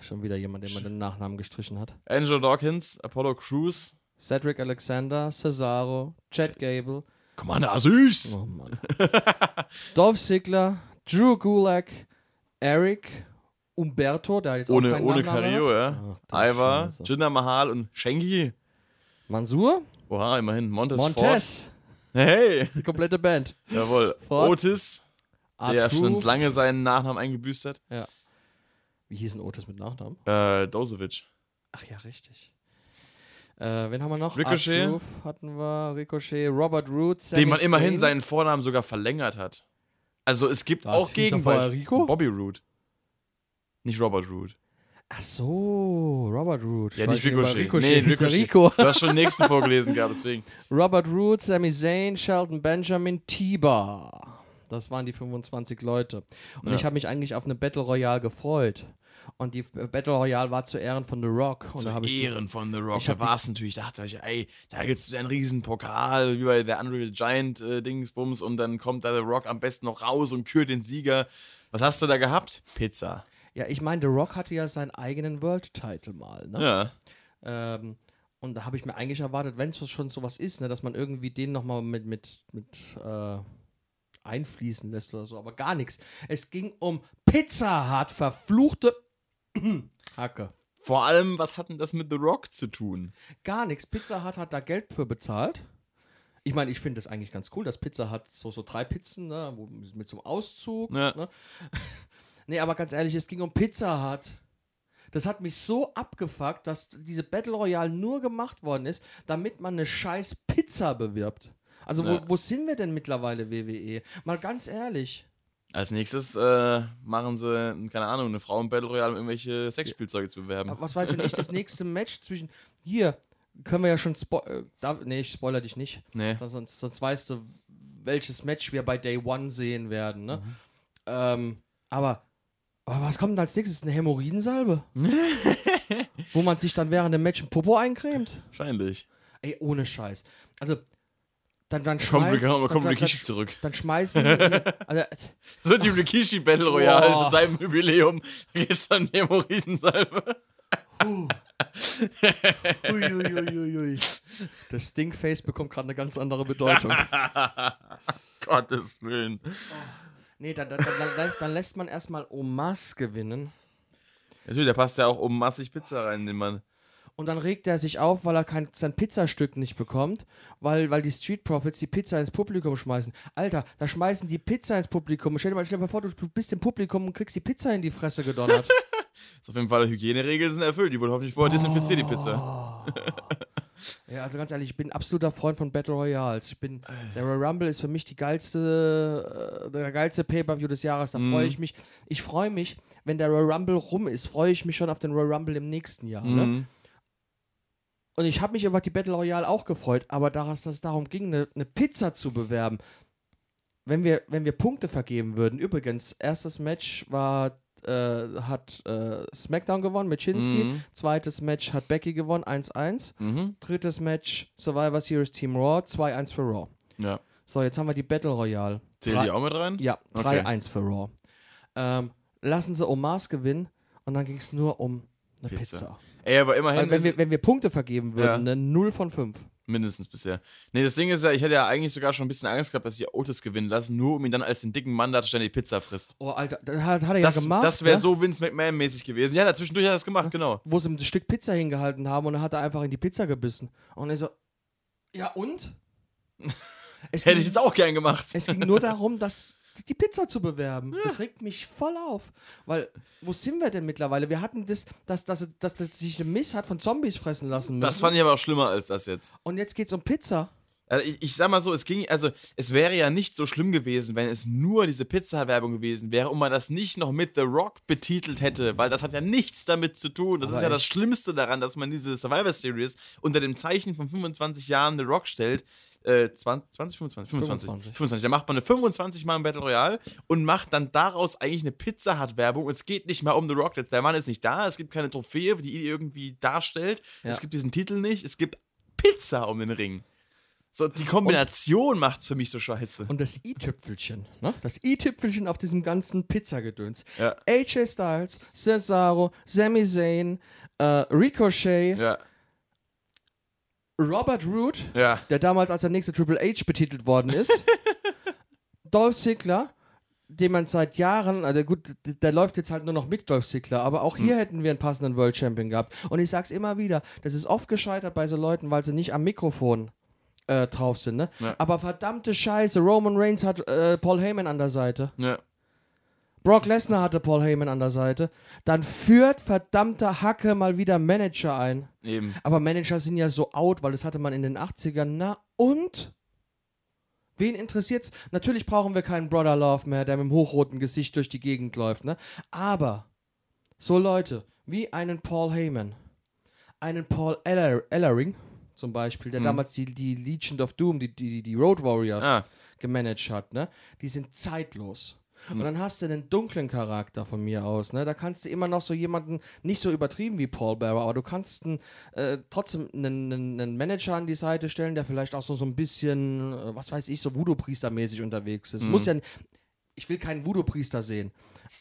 schon wieder jemand, der mir den Nachnamen gestrichen hat. Angelo Dawkins, Apollo Crews, Cedric Alexander, Cesaro, Chad Gable. Commander Aziz. Oh Mann. *laughs* Dolph Ziggler, Drew Gulak, Eric, Umberto, der jetzt Ohne, auch ohne Nachnamen Carrillo, hat. ja. Ach, Ivar. Jinder Mahal und Shengi. Mansur, Oha, immerhin. Montez, Montez, Ford. Hey, die komplette Band. jawohl. Ford. Otis, der schon lange seinen Nachnamen eingebüßt hat. Wie hieß denn Otis mit Nachnamen? Äh, Dozovic. Ach ja, richtig. Äh, wen haben wir noch? Ricochet. R-Truth hatten wir, Ricochet, Robert Root, Sami dem man immerhin Zayn. seinen Vornamen sogar verlängert hat. Also es gibt Was, auch Gegenbeispiele. Rico? Bobby Roode. Nicht Robert Roode. Ach so, Robert Root. Ja, Ich nicht Ricochet. Ricochet. Nee, Ricochet. Rico. Du hast schon den nächsten vorgelesen gehabt, deswegen. *laughs* Robert Root, Sami Zayn, Sheldon Benjamin, Tiba. Das waren die 25 Leute. Und Ja. ich habe mich eigentlich auf eine Battle Royale gefreut. Und die Battle Royale war zu Ehren von The Rock. Und Zu ich die- Ehren von The Rock. ich Da war es natürlich, dachte ich, ey, da gibt es einen riesen Pokal, wie bei der Unreal Giant äh, Dingsbums und dann kommt da The Rock am besten noch raus und kürt den Sieger. Was hast du da gehabt? Pizza. Ja, ich meine, The Rock hatte ja seinen eigenen World-Title mal. Ne? Ja. Ähm, und da habe ich mir eigentlich erwartet, wenn es schon sowas ist, ne, dass man irgendwie den nochmal mit, mit, mit äh, einfließen lässt oder so, aber gar nichts. Es ging um Pizza Hut, verfluchte *clears throat* Hacke. Vor allem, was hat denn das mit The Rock zu tun? Gar nichts. Pizza Hut hat da Geld für bezahlt. Ich meine, ich finde das eigentlich ganz cool, dass Pizza Hut so, so drei Pizzen, ne, mit so einem Auszug. Ja. Ne? Nee, aber ganz ehrlich, es ging um Pizza Hut. Das hat mich so abgefuckt, dass diese Battle Royale nur gemacht worden ist, damit man eine scheiß Pizza bewirbt. Also Ja. wo, wo sind wir denn mittlerweile, WWE? Mal ganz ehrlich. Als nächstes äh, machen sie, keine Ahnung, eine Frau im Battle Royale, um irgendwelche Sexspielzeuge zu bewerben. Aber Was weiß denn ich, das nächste *laughs* Match zwischen. Hier, können wir ja schon spo äh, da, Nee, ich spoiler dich nicht. Nee. Da, sonst, sonst weißt du, welches Match wir bei Day One sehen werden, ne? Mhm. Ähm, aber, aber was kommt denn als nächstes? Eine Hämorrhoidensalbe? *laughs* Wo man sich dann während dem Match ein Popo eincremt? Wahrscheinlich. Ey, ohne Scheiß. Also, dann, dann Kommt, schmeißen... kommt, kommt dann, Rikishi dann, zurück. dann schmeißen... *laughs* also, Das wird die Rikishi Battle Royale Boah. mit seinem Jubiläum. Da geht's dann Hämorrhoidensalbe. Uiuiuiui. Das Stinkface bekommt gerade eine ganz andere Bedeutung. *laughs* Gottes Willen. Nee, dann, dann, dann, lässt, dann lässt man erstmal Omas gewinnen. Natürlich, da passt ja auch massig Pizza rein, den man. Und dann regt er sich auf, weil er kein, sein Pizzastück nicht bekommt, weil, weil die Street Profits die Pizza ins Publikum schmeißen. Alter, da schmeißen die Pizza ins Publikum. Stell dir mal, stell dir mal vor, du, du bist im Publikum und kriegst die Pizza in die Fresse gedonnert. *laughs* Ist auf jeden Fall Hygieneregeln sind erfüllt. Die wurde hoffentlich vorher desinfiziert, die Pizza. *laughs* ja, also ganz ehrlich, ich bin absoluter Freund von Battle Royals. Ich bin, der Royal Rumble ist für mich die geilste, äh, der geilste Pay-Per-View des Jahres. Da freue ich mich. Ich freue mich, wenn der Royal Rumble rum ist, freue ich mich schon auf den Royal Rumble im nächsten Jahr. Ne? Mhm. Und ich habe mich über die Battle Royale auch gefreut, aber dass es darum ging, eine, eine Pizza zu bewerben, wenn wir, wenn wir Punkte vergeben würden, übrigens, erstes Match war, äh, hat äh, SmackDown gewonnen mit Shinsuke, Mhm. zweites Match hat Becky gewonnen, 1-1, Mhm. drittes Match Survivor Series Team Raw, 2-1 für Raw. Ja. So, jetzt haben wir die Battle Royale. Zählt Drei- die auch mit rein? Ja, Okay. 3-1 für Raw. Ähm, lassen sie Omas gewinnen und dann ging es nur um eine Pizza. Pizza. Ey, aber immerhin. Weil wenn wir, wenn wir Punkte vergeben würden, Ja. eine 0 von 5. Mindestens bisher. Nee, das Ding ist ja, ich hätte ja eigentlich sogar schon ein bisschen Angst gehabt, dass sie Otis gewinnen lassen, nur um ihn dann als den dicken Mann darzustellen, der die Pizza frisst. Oh, Alter, das hat, hat er Das, ja gemacht. das wäre ne? so Vince McMahon-mäßig gewesen. Ja, zwischendurch hat er das gemacht, genau. Wo sie ein Stück Pizza hingehalten haben und dann hat er einfach in die Pizza gebissen. Und er so, ja und? *laughs* Es Hätte ich jetzt auch gern gemacht. es ging nur darum, dass die Pizza zu bewerben. Das regt mich voll auf. Weil, wo sind wir denn mittlerweile? Wir hatten das, dass, dass, dass, dass sich eine Miss hat von Zombies fressen lassen müssen. Das fand ich aber auch schlimmer als das jetzt. und jetzt geht's um Pizza. Also ich, ich sag mal so, es ging, also es wäre ja nicht so schlimm gewesen, wenn es nur diese Pizza-Werbung gewesen wäre und man das nicht noch mit The Rock betitelt hätte, weil das hat ja nichts damit zu tun. Das Aber ist ja echt. das Schlimmste daran, dass man diese Survivor Series unter dem Zeichen von 25 Jahren The Rock stellt. Äh, 20, 20, 25, 25, 25. 25. Da macht man eine 25 Mal ein Battle Royale und macht dann daraus eigentlich eine Pizza Hut Werbung. Es geht nicht mal um The Rock. Der Mann ist nicht da. Es gibt keine Trophäe, die ihn irgendwie darstellt. Ja. Es gibt diesen Titel nicht. Es gibt Pizza um den Ring. So, die Kombination macht's für mich so scheiße. Und das i-Tüpfelchen, ne? Das i-Tüpfelchen auf diesem ganzen Pizzagedöns. Ja. AJ Styles, Cesaro, Sami Zayn, äh, Ricochet, Ja, Robert Root, ja. der damals als der nächste Triple H betitelt worden ist, *laughs* Dolph Ziggler, den man seit Jahren, also gut, der läuft jetzt halt nur noch mit Dolph Ziggler, aber auch Hm. hier hätten wir einen passenden World Champion gehabt. Und ich sag's immer wieder, das ist oft gescheitert bei so Leuten, weil sie nicht am Mikrofon äh, drauf sind, ne? Ja. Aber verdammte Scheiße, Roman Reigns hat äh, Paul Heyman an der Seite. ja. Brock Lesnar hatte Paul Heyman an der Seite. Dann führt verdammter Hacke mal wieder Manager ein. Eben. Aber Manager sind ja so out, weil das hatte man in den 80ern. Na und? Wen interessiert's? Natürlich brauchen wir keinen Brother Love mehr, der mit dem hochroten Gesicht durch die Gegend läuft, ne? Aber so Leute wie einen Paul Heyman, einen Paul Eller Ellering zum Beispiel, der Mhm. damals die, die Legion of Doom, die, die, die Road Warriors Ah. gemanagt hat, ne? Die sind zeitlos. Mhm. Und dann hast du einen dunklen Charakter von mir aus, ne? Da kannst du immer noch so jemanden, nicht so übertrieben wie Paul Bearer, aber du kannst einen, äh, trotzdem einen, einen, einen Manager an die Seite stellen, der vielleicht auch so, so ein bisschen, äh, was weiß ich, so Voodoo-Priester-mäßig unterwegs ist. Mhm. Muss ja, ich will keinen Voodoo-Priester sehen,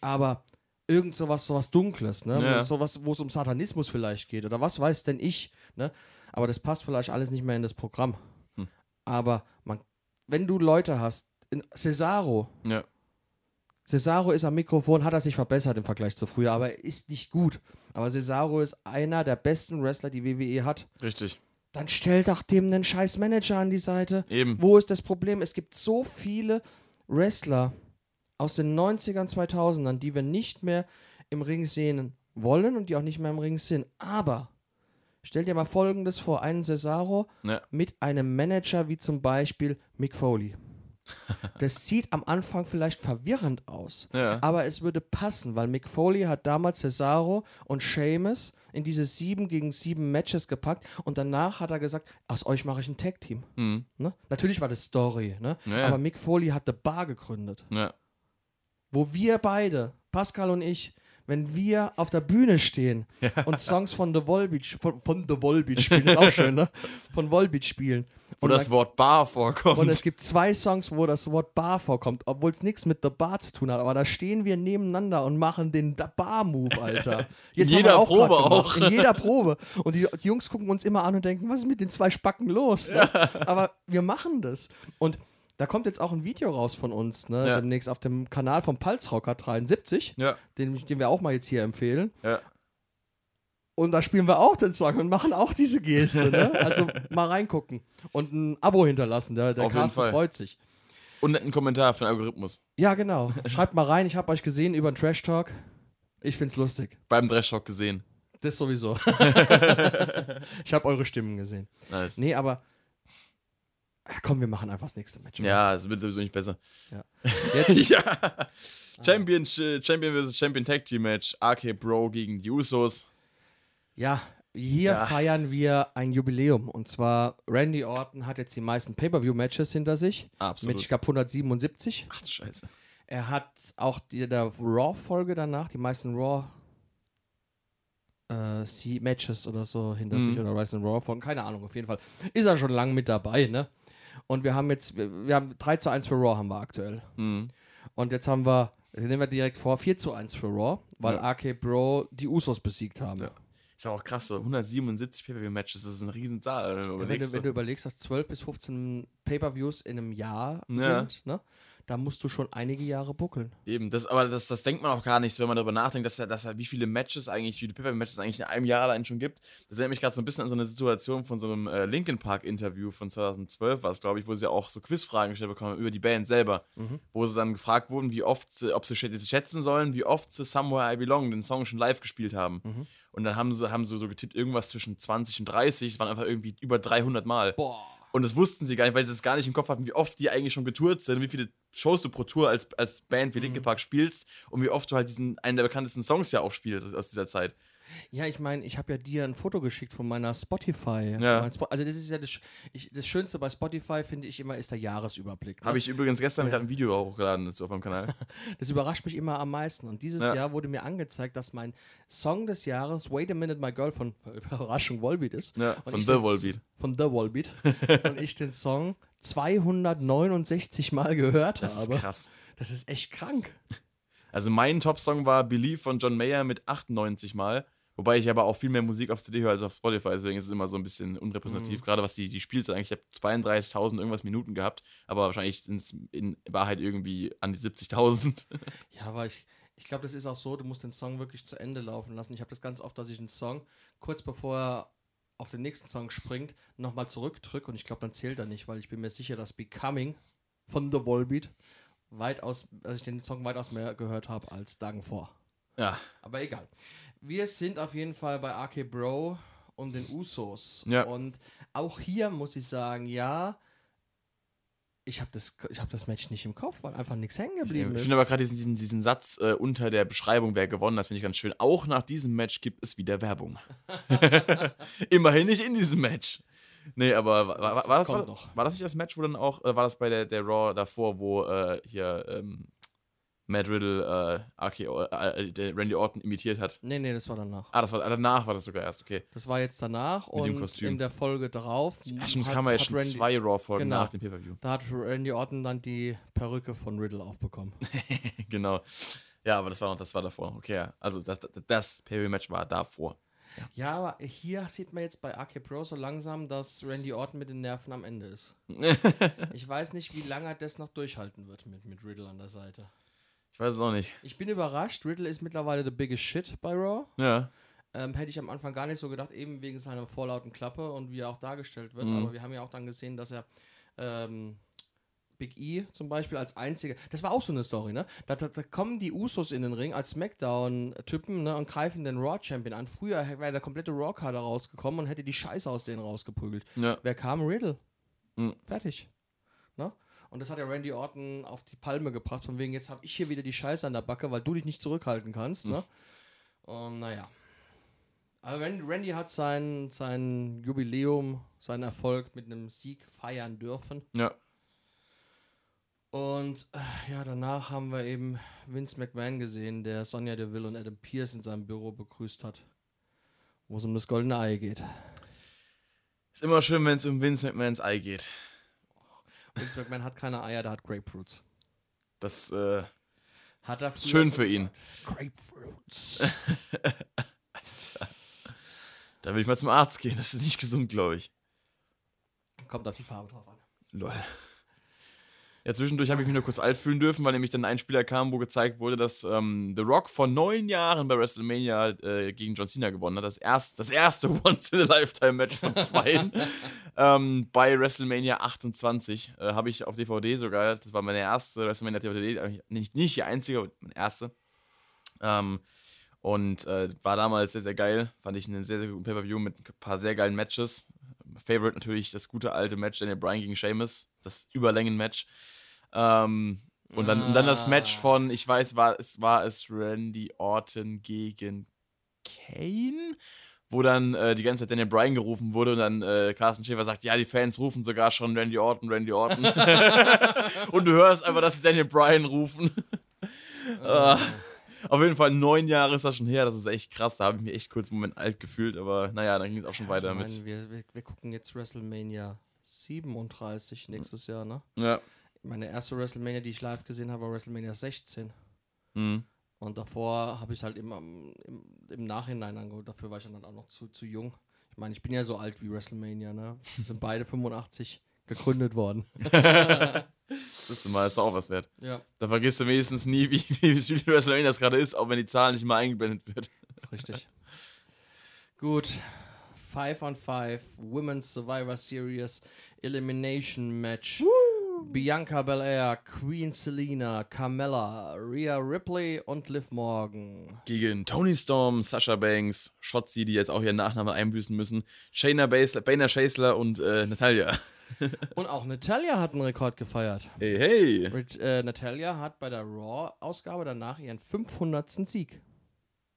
aber irgend sowas, sowas Dunkles, ne? Ja. Sowas, wo es um Satanismus vielleicht geht oder was weiß denn ich, ne? Aber das passt vielleicht alles nicht mehr in das Programm. Hm. Aber man, wenn du Leute hast, in Cesaro, Ja. Cesaro ist am Mikrofon, hat er sich verbessert im Vergleich zu früher, aber er ist nicht gut. Aber Cesaro ist einer der besten Wrestler, die WWE hat. Richtig. Dann stell doch dem einen scheiß Manager an die Seite. Eben. Wo ist das Problem? Es gibt so viele Wrestler aus den 90ern, 2000ern, die wir nicht mehr im Ring sehen wollen und die auch nicht mehr im Ring sind. Aber stell dir mal Folgendes vor: einen Cesaro Ja. mit einem Manager wie zum Beispiel Mick Foley. *laughs* Das sieht am Anfang vielleicht verwirrend aus, Ja. aber es würde passen, weil Mick Foley hat damals Cesaro und Sheamus in diese sieben gegen sieben Matches gepackt und danach hat er gesagt, aus euch mache ich ein Tag-Team. Mhm. Ne? Natürlich war das Story, ne? Ja. aber Mick Foley hat The Bar gegründet, Ja. wo wir beide, Pascal und ich, wenn wir auf der Bühne stehen und Songs von The Volbeat, von, von The Volbeat *laughs* spielen, ist auch schön, ne? Von Volbeat spielen. Wo Und das dann- Wort Bar vorkommt. und es gibt zwei Songs, wo das Wort Bar vorkommt, obwohl es nichts mit The Bar zu tun hat. Aber da stehen wir nebeneinander und machen den Bar-Move, Alter. *laughs* In haben jeder wir Probe auch. In jeder *laughs* Probe. Und die, die Jungs gucken uns immer an und denken, was ist mit den zwei Spacken los? Ne? Aber wir machen das. Und da kommt jetzt auch ein Video raus von uns, ne? Ja. demnächst auf dem Kanal vom Pulsrocker 73, ja. den, den wir auch mal jetzt hier empfehlen. Ja. Und da spielen wir auch den Song und machen auch diese Geste. Ne? Also *laughs* mal reingucken und ein Abo hinterlassen. Der, der Auf Carsten freut sich. Und ein Kommentar für den Algorithmus. Ja, genau. Schreibt mal rein, ich habe euch gesehen über den Trash Talk. Ich find's lustig. Beim Trash Talk gesehen. Das sowieso. *laughs* ich habe eure Stimmen gesehen. Nice. Nee, aber Ach, komm, wir machen einfach das nächste Match. Ja, es wird sowieso nicht besser. *laughs* Jetzt, ja. Champion, Champion vs. Champion Tag Team Match. RK Bro gegen Usos. ja, hier Ja. feiern wir ein Jubiläum. Und zwar, Randy Orton hat jetzt die meisten Pay-Per-View-Matches hinter sich. Absolut. Mit, ich glaube, 177. Ach du Scheiße. Er hat auch die, der Raw-Folge danach, die meisten Raw äh, Matches oder so hinter Mhm. sich oder Wrestling Raw von, keine Ahnung, auf jeden Fall. Ist er schon lang mit dabei, ne? Und wir haben jetzt, wir, haben 3 zu 1 für Raw haben wir aktuell. Mhm. Und jetzt haben wir, nehmen wir direkt vor, 4 zu 1 für Raw, weil Ja. RK Bro die Usos besiegt haben. Ja. Ist auch krass, so 177 Pay-Per-View-Matches, das ist eine Riesenzahl. wenn du Ja, wenn, überlegst, du, wenn du überlegst, dass 12 bis 15 Pay-Per-Views in einem Jahr Ja. sind, ne? Da musst du schon einige Jahre buckeln. Eben, das, aber das, das denkt man auch gar nicht so, wenn man darüber nachdenkt, dass, dass wie viele Matches eigentlich, wie viele Pay-Per-Matches eigentlich in einem Jahr allein schon gibt. Das erinnert mich gerade so ein bisschen an so eine Situation von so einem äh, Linkin Park-Interview von 2012, war es, glaube ich, wo sie auch so Quizfragen gestellt bekommen über die Band selber. Mhm. Wo sie dann gefragt wurden, wie oft sie, ob sie schätzen sollen, wie oft sie Somewhere I Belong, den Song schon live gespielt haben. Mhm. Und dann haben sie, haben sie so getippt, irgendwas zwischen 20 und 30. Es waren einfach irgendwie über 300 Mal. Boah. Und das wussten sie gar nicht, weil sie es gar nicht im Kopf hatten, wie oft die eigentlich schon getourt sind, wie viele Shows du pro Tour als, als Band wie Linkin Park spielst und wie oft du halt diesen, einen der bekanntesten Songs ja auch spielst aus dieser Zeit. Ja, ich meine, ich habe ja dir ein Foto geschickt von meiner Spotify. Ja. Also das ist ja das, ich, das Schönste bei Spotify, finde ich immer, ist der Jahresüberblick. Ne? Habe ich übrigens gestern gerade ein Video hochgeladen dazu auf meinem Kanal. *laughs* Das überrascht mich immer am meisten. Und dieses Ja. Jahr wurde mir angezeigt, dass mein Song des Jahres Wait a Minute My Girl von *laughs* Überraschung Volbeat ist. Ja, von The Volbeat. Von The Volbeat. *laughs* und ich den Song 269 Mal gehört Das ist habe. krass. Das ist echt krank. Also mein Top-Song war Believe von John Mayer mit 98 Mal. Wobei ich aber auch viel mehr Musik auf CD höre als auf Spotify, deswegen ist es immer so ein bisschen unrepräsentativ. Mhm. Gerade was die, die Spielzeit eigentlich, ich habe 32.000 irgendwas Minuten gehabt, aber wahrscheinlich sind es in Wahrheit irgendwie an die 70.000. *laughs* Ja, aber ich, ich glaube, das ist auch so, du musst den Song wirklich zu Ende laufen lassen. Ich habe das ganz oft, dass ich einen Song kurz bevor er auf den nächsten Song springt, nochmal zurückdrücke und ich glaube, dann zählt er nicht, weil ich bin mir sicher, dass Becoming von The Volbeat weitaus, dass ich den Song weitaus mehr gehört habe als Dagen vor. ja, Aber egal. Wir sind auf jeden Fall bei AK Bro und den Usos. Ja. Und auch hier muss ich sagen, ja, ich habe das, ich hab das Match nicht im Kopf, weil einfach nichts hängen ich, geblieben ich ist. finde aber gerade diesen, diesen, Satz äh, unter der Beschreibung, wer gewonnen hat, finde ich ganz schön. Auch nach diesem Match gibt es wieder Werbung. *laughs* Immerhin nicht in diesem Match. Nee, aber war, war, Das- war, das das, war das nicht das Match, wo dann auch, äh, war das bei der, der Raw davor, wo äh, hier ähm, Matt Riddle äh, RKO, äh, der Randy Orton imitiert hat? nee, nee, das war danach. Ah, das war danach war das sogar erst, okay. Das war jetzt danach Mit dem und Kostüm. in der Folge darauf. Ja, stimmt, hat- kamen ja schon Randy- zwei Raw-Folgen Genau. nach dem Pay-Per-View. Da hat Randy Orton dann die Perücke von Riddle aufbekommen. *laughs* genau. Ja, aber das war noch, das war davor. Okay, ja. also das, das, das Pay-Per-View-Match war davor. Ja, aber hier sieht man jetzt bei AK Pro so langsam, dass Randy Orton mit den Nerven am Ende ist. *laughs* ich weiß nicht, wie lange er das noch durchhalten wird mit, mit Riddle an der Seite. Ich weiß es auch nicht. Ich bin überrascht. Riddle ist mittlerweile the biggest shit bei Raw. Ja. Ähm, hätte ich am Anfang gar nicht so gedacht, eben wegen seiner vorlauten Klappe und wie er auch dargestellt wird. Mhm. Aber wir haben ja auch dann gesehen, dass er ähm, Big E zum Beispiel als einziger. Das war auch so eine Story, ne? Da, da, da kommen die Usos in den Ring als Smackdown-Typen ne, und greifen den Raw-Champion an. Früher wäre der komplette Raw-Kader rausgekommen und hätte die Scheiße aus denen rausgeprügelt. Ja. Wer kam? Riddle. Mhm. Fertig. Und das hat ja Randy Orton auf die Palme gebracht, von wegen, jetzt habe ich hier wieder die Scheiße an der Backe, weil du dich nicht zurückhalten kannst. Ne? Und naja. Aber Randy, Randy hat sein, sein Jubiläum, seinen Erfolg mit einem Sieg feiern dürfen. Ja. Und äh, ja, danach haben wir eben Vince McMahon gesehen, der Sonja Deville und Adam Pierce in seinem Büro begrüßt hat. Wo es um das goldene Ei geht. Ist immer schön, wenn es um Vince McMahons Ei geht. Vince McMahon hat keine Eier, der hat Grapefruits. Das, äh, Hat er schön für ihn. Grapefruits. *laughs* da will ich mal zum Arzt gehen. Das ist nicht gesund, glaube ich. Kommt auf die Farbe drauf an. Lol. Ja, zwischendurch habe ich mich nur kurz alt fühlen dürfen, weil nämlich dann ein Spieler kam, wo gezeigt wurde, dass ähm, The Rock vor neun Jahren bei WrestleMania äh, gegen John Cena gewonnen hat. Das, erst, das erste *laughs* Once-in-a-Lifetime-Match von zweien. *laughs* ähm, bei WrestleMania 28 äh, habe ich auf DVD sogar, das war meine erste WrestleMania-DVD, nicht, nicht die einzige, aber meine erste. Ähm, und äh, war damals sehr, sehr geil. Fand ich einen sehr, sehr guten Pay-Per-View mit ein paar sehr geilen Matches. Favorite natürlich das gute alte Match Daniel Bryan gegen Sheamus, das Überlängen-Match. Ähm, und, dann, und dann das Match Ah. von, ich weiß, war es, war es Randy Orton gegen Kane? Wo dann äh, die ganze Zeit Daniel Bryan gerufen wurde und dann äh, Carsten Schäfer sagt, ja, die Fans rufen sogar schon Randy Orton, Randy Orton. *laughs* *laughs* und du hörst einfach, dass sie Daniel Bryan rufen. Ah. Auf jeden Fall neun Jahre ist das schon her, das ist echt krass. Da habe ich mich echt kurz einen Moment alt gefühlt, aber naja, dann ging es auch schon weiter ich mit. meine, wir, wir, wir gucken jetzt WrestleMania 37 nächstes Jahr, ne? Ja. Meine erste WrestleMania, die ich live gesehen habe, war WrestleMania 16. Mhm. Und davor habe ich halt immer im, im, im Nachhinein angeholt. Dafür war ich dann auch noch zu, zu jung. Ich meine, ich bin ja so alt wie WrestleMania, ne? Wir sind beide 85 gegründet worden. *laughs* *laughs* Das ist mal, ist auch was wert. Ja, Da vergisst du wenigstens nie, wie, wie viel WrestleMania das gerade ist, auch wenn die Zahl nicht mal eingeblendet wird. ist richtig. Gut. 5 on 5 Women's Survivor Series Elimination Match. Bianca Belair, Queen Selina, Carmella, Rhea Ripley und Liv Morgan. Gegen Tony Storm, Sasha Banks, Shotzi, die jetzt auch ihren Nachnamen einbüßen müssen, Shayna Baszler, Schäßler und äh, Natalia. *laughs* Und auch Natalia hat einen Rekord gefeiert. Hey, hey. Rit- äh, Natalia hat bei der Raw-Ausgabe danach ihren 500. Sieg.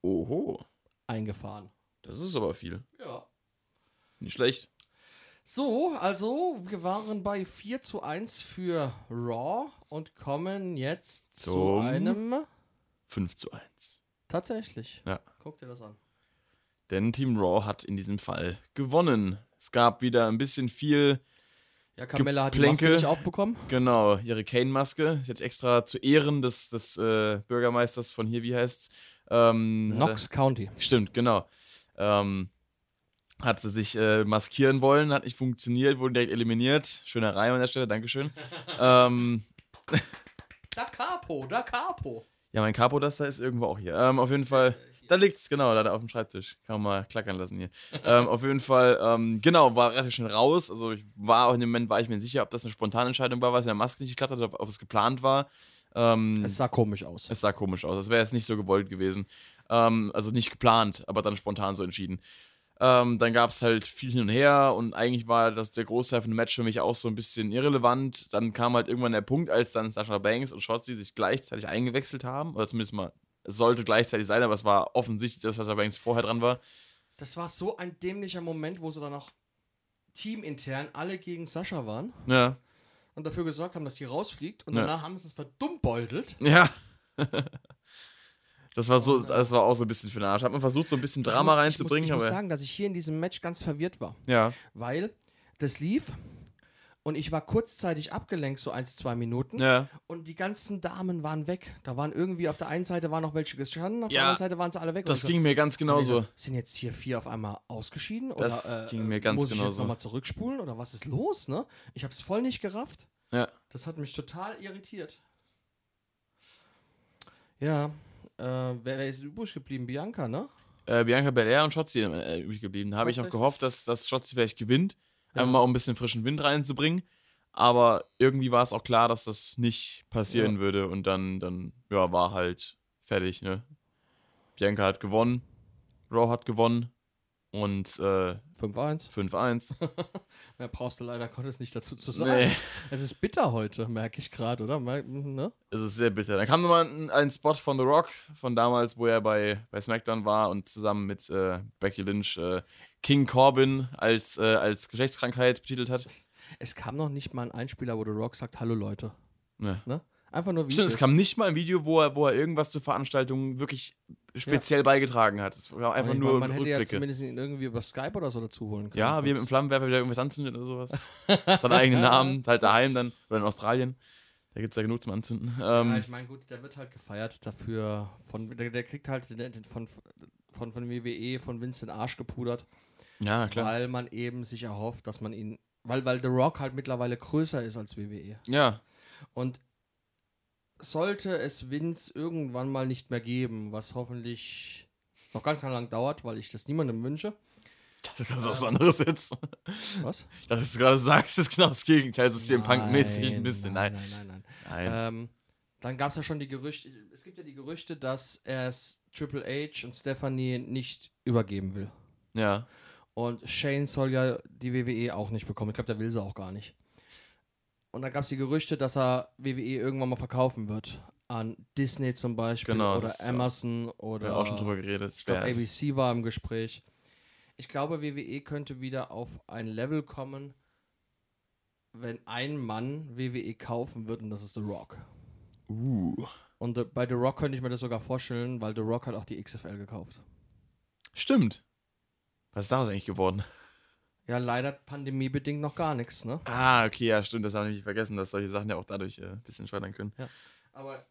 Oho. eingefahren. Das ist aber viel. Ja. Nicht schlecht. So, also wir waren bei 4 zu 1 für Raw und kommen jetzt zu Zum- einem. 5 zu 1. Tatsächlich. Ja. Guck dir das an. Denn Team Raw hat in diesem Fall gewonnen. Es gab wieder ein bisschen viel, Ja, Camilla hat die Maske nicht aufbekommen. genau, ihre Kane-Maske. Hat extra zu Ehren des, des äh, Bürgermeisters von hier, wie heißt's? Ähm, Knox County. er- Stimmt, genau. Ähm, hat sie sich äh, maskieren wollen, hat nicht funktioniert, wurde direkt eliminiert. Schöner Reim an der Stelle, Dankeschön. *laughs* ähm, Da Capo, da Capo. ja, mein Capo, das da ist irgendwo auch hier. Ähm, auf jeden Fall. Da liegt's, genau, da auf dem Schreibtisch. Kann man mal klackern lassen hier. ähm, auf jeden Fall, ähm, genau, war relativ schnell raus. Also ich war auch in dem Moment, war ich mir nicht sicher, ob das eine spontane Entscheidung war, weil es in der Maske nicht geklappt hat, oder ob es geplant war. Ähm, Es sah komisch aus. es sah komisch aus. Das wäre jetzt nicht so gewollt gewesen. Ähm, also nicht geplant, aber dann spontan so entschieden. Ähm, dann gab es halt viel hin und her und eigentlich war das der Großteil von dem Match für mich auch so ein bisschen irrelevant. Dann kam halt irgendwann der Punkt, als dann Sasha Banks und Shotzi sich gleichzeitig eingewechselt haben, oder zumindest mal, es sollte gleichzeitig sein, aber es war offensichtlich, dass Sasha Banks vorher dran war. Das war so ein dämlicher Moment, wo sie dann auch teamintern alle gegen Sascha waren Ja. und dafür gesorgt haben, dass die rausfliegt und Ja. danach haben sie es verdummbeutelt. Ja. *laughs* Das war so, das war auch so ein bisschen für den Arsch. Hat man versucht, so ein bisschen Drama ich muss, reinzubringen, ich muss, ich muss sagen, dass ich hier in diesem Match ganz verwirrt war, Ja. weil das lief und ich war kurzzeitig abgelenkt, so ein, zwei Minuten. Ja. Und die ganzen Damen waren weg. Da waren irgendwie auf der einen Seite waren noch welche gestanden, auf der Ja, anderen Seite waren sie alle weg. Das ich ging mir ganz so, genauso. so, Sind jetzt hier vier auf einmal ausgeschieden? Das oder, äh, ging mir ganz muss ich jetzt genauso. nochmal zurückspulen? Oder was ist los, ne? Ich habe es voll nicht gerafft. Ja. Das hat mich total irritiert. Ja, äh, wer, wer ist übrig geblieben? Bianca, ne? äh, Bianca Belair und Shotzi äh, übrig geblieben. Da habe ich noch Tatsächlich? gehofft, dass, dass Shotzi vielleicht gewinnt, Ja. einfach mal um ein bisschen frischen Wind reinzubringen. Aber irgendwie war es auch klar, dass das nicht passieren Ja. würde und dann, dann ja, war halt fertig. Ne? Bianca hat gewonnen, Raw hat gewonnen und äh, 5-1. 5-1. *laughs* Mehr brauchst du leider Gottes nicht dazu zu sagen. nee, Es ist bitter heute, merke ich gerade, oder? Mer- Ne? es ist sehr bitter. Dann kam nochmal ein, ein Spot von The Rock, von damals, wo er bei, bei SmackDown war und zusammen mit äh, Becky Lynch äh, King Corbin als, äh, als Geschlechtskrankheit betitelt hat. Es kam noch nicht mal ein Einspieler, wo The Rock sagt, hallo Leute. Ja. Ne? Einfach nur Stimmt, es Videos. kam nicht mal ein Video, wo er, wo er irgendwas zur Veranstaltung wirklich speziell beigetragen hat. Es war einfach Ich nur meine, man hätte ja zumindest ihn irgendwie über Skype oder so dazu holen können. Ja, wie mit dem. Flammenwerfer wieder irgendwas anzündet oder sowas. *laughs* Seinen eigenen Namen, halt daheim dann, oder in Australien. Da gibt es ja genug zum Anzünden. Ähm, Ja, ich meine, gut, der wird halt gefeiert dafür. Von, der, der kriegt halt den, den, von, von, von WWE, von Vince den Arsch gepudert, ja, klar. weil man eben sich erhofft, dass man ihn. Weil, weil The Rock halt mittlerweile größer ist als WWE. Ja, Und sollte es Vince irgendwann mal nicht mehr geben, was hoffentlich noch ganz lang dauert, weil ich das niemandem wünsche. das ist was anderes jetzt. Was? Dachte, dass du gerade sagst, ist genau das Gegenteil. Das ist hier Punk-mäßig ein bisschen. Nein, Nein, nein, nein. nein. nein. Ähm, dann gab es ja schon die Gerüchte, es gibt ja die Gerüchte, dass er es Triple H und Stephanie nicht übergeben will. Ja, Und Shane soll ja die WWE auch nicht bekommen. Ich glaube, der will sie auch gar nicht. Und dann gab es die Gerüchte, dass er WWE irgendwann mal verkaufen wird. An Disney zum Beispiel Genau, oder Amazon wir oder haben auch schon drüber geredet. Ich glaube, wär- ABC war im Gespräch. Ich glaube, WWE könnte wieder auf ein Level kommen, wenn ein Mann WWE kaufen wird und das ist The Rock. Uh, Und bei The Rock könnte ich mir das sogar vorstellen, weil The Rock hat auch die XFL gekauft. stimmt. Was ist daraus eigentlich geworden? Ja, leider pandemiebedingt noch gar nichts, ne? Ah, okay, ja, stimmt. Das habe ich vergessen, dass solche Sachen ja auch dadurch äh, ein bisschen scheitern können. Aber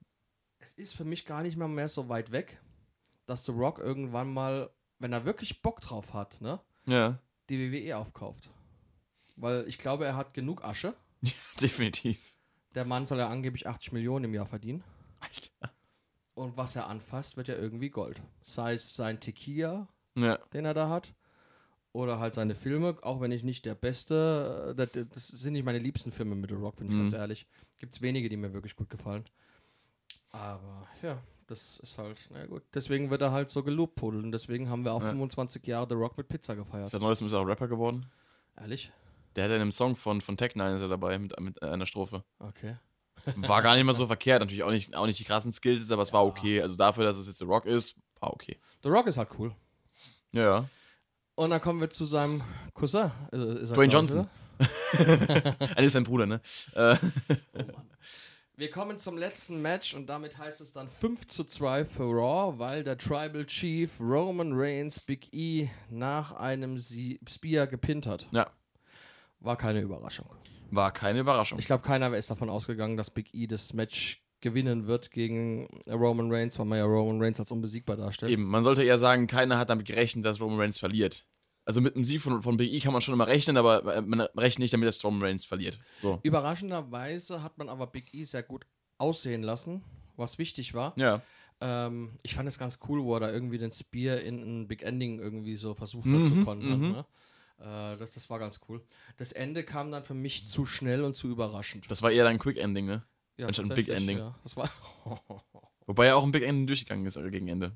es ist für mich gar nicht mehr, mehr so weit weg, dass The Rock irgendwann mal, wenn er wirklich Bock drauf hat, ne, Ja, die WWE aufkauft. Weil ich glaube, er hat genug Asche. *laughs* definitiv. Der Mann soll ja angeblich 80 Millionen im Jahr verdienen. Alter. Und was er anfasst, wird ja irgendwie Gold. Sei es sein Tequila, Ja, den er da hat, oder halt seine Filme, auch wenn ich nicht der beste, äh, das, das sind nicht meine liebsten Filme mit The Rock, bin ich Mhm. ganz ehrlich. Gibt es wenige, die mir wirklich gut gefallen. Aber ja, das ist halt, na gut. Deswegen wird er halt so gelobpudelt und deswegen haben wir auch Ja. 25 Jahre The Rock mit Pizza gefeiert. seit neuestem ist er auch Rapper geworden. Ehrlich? Der hat ja in einem Song von, von Tech Nine ist er dabei mit, mit einer Strophe. Okay. War gar nicht mal so verkehrt. Natürlich auch nicht, auch nicht die krassen Skills, aber es war okay. Also dafür, dass es jetzt The Rock ist, war okay. The Rock ist halt cool. Ja, ja. Und dann kommen wir zu seinem Cousin. Äh, Dwayne Johnson. ist *laughs* sein Bruder, ne? Äh, *laughs* Oh Mann. Wir kommen zum letzten Match und damit heißt es dann 5 zu 2 für Raw, weil der Tribal Chief Roman Reigns Big E nach einem Sie Spear gepinnt hat. ja, War keine Überraschung. war keine Überraschung. Ich glaube, keiner ist davon ausgegangen, dass Big E das Match gewinnen wird gegen Roman Reigns, weil man ja Roman Reigns als unbesiegbar darstellt. Eben, man sollte eher sagen, keiner hat damit gerechnet, dass Roman Reigns verliert. Also mit dem Sieg von, von Big E kann man schon immer rechnen, aber äh, man rechnet nicht damit, dass Roman Reigns verliert. So. Überraschenderweise hat man aber Big E sehr gut aussehen lassen, was wichtig war. Ja. Ähm, ich fand es ganz cool, wo er da irgendwie den Spear in ein Big Ending irgendwie so versucht hat Mhm, zu kontern. mhm. Ne? Äh, das, das war ganz cool. Das Ende kam dann für mich zu schnell und zu überraschend. Das war eher ein Quick Ending, ne? Ja, anstatt ein Big Ending. Ja. Das war *laughs* Wobei er auch ein Big Ending durchgegangen ist äh, gegen Ende.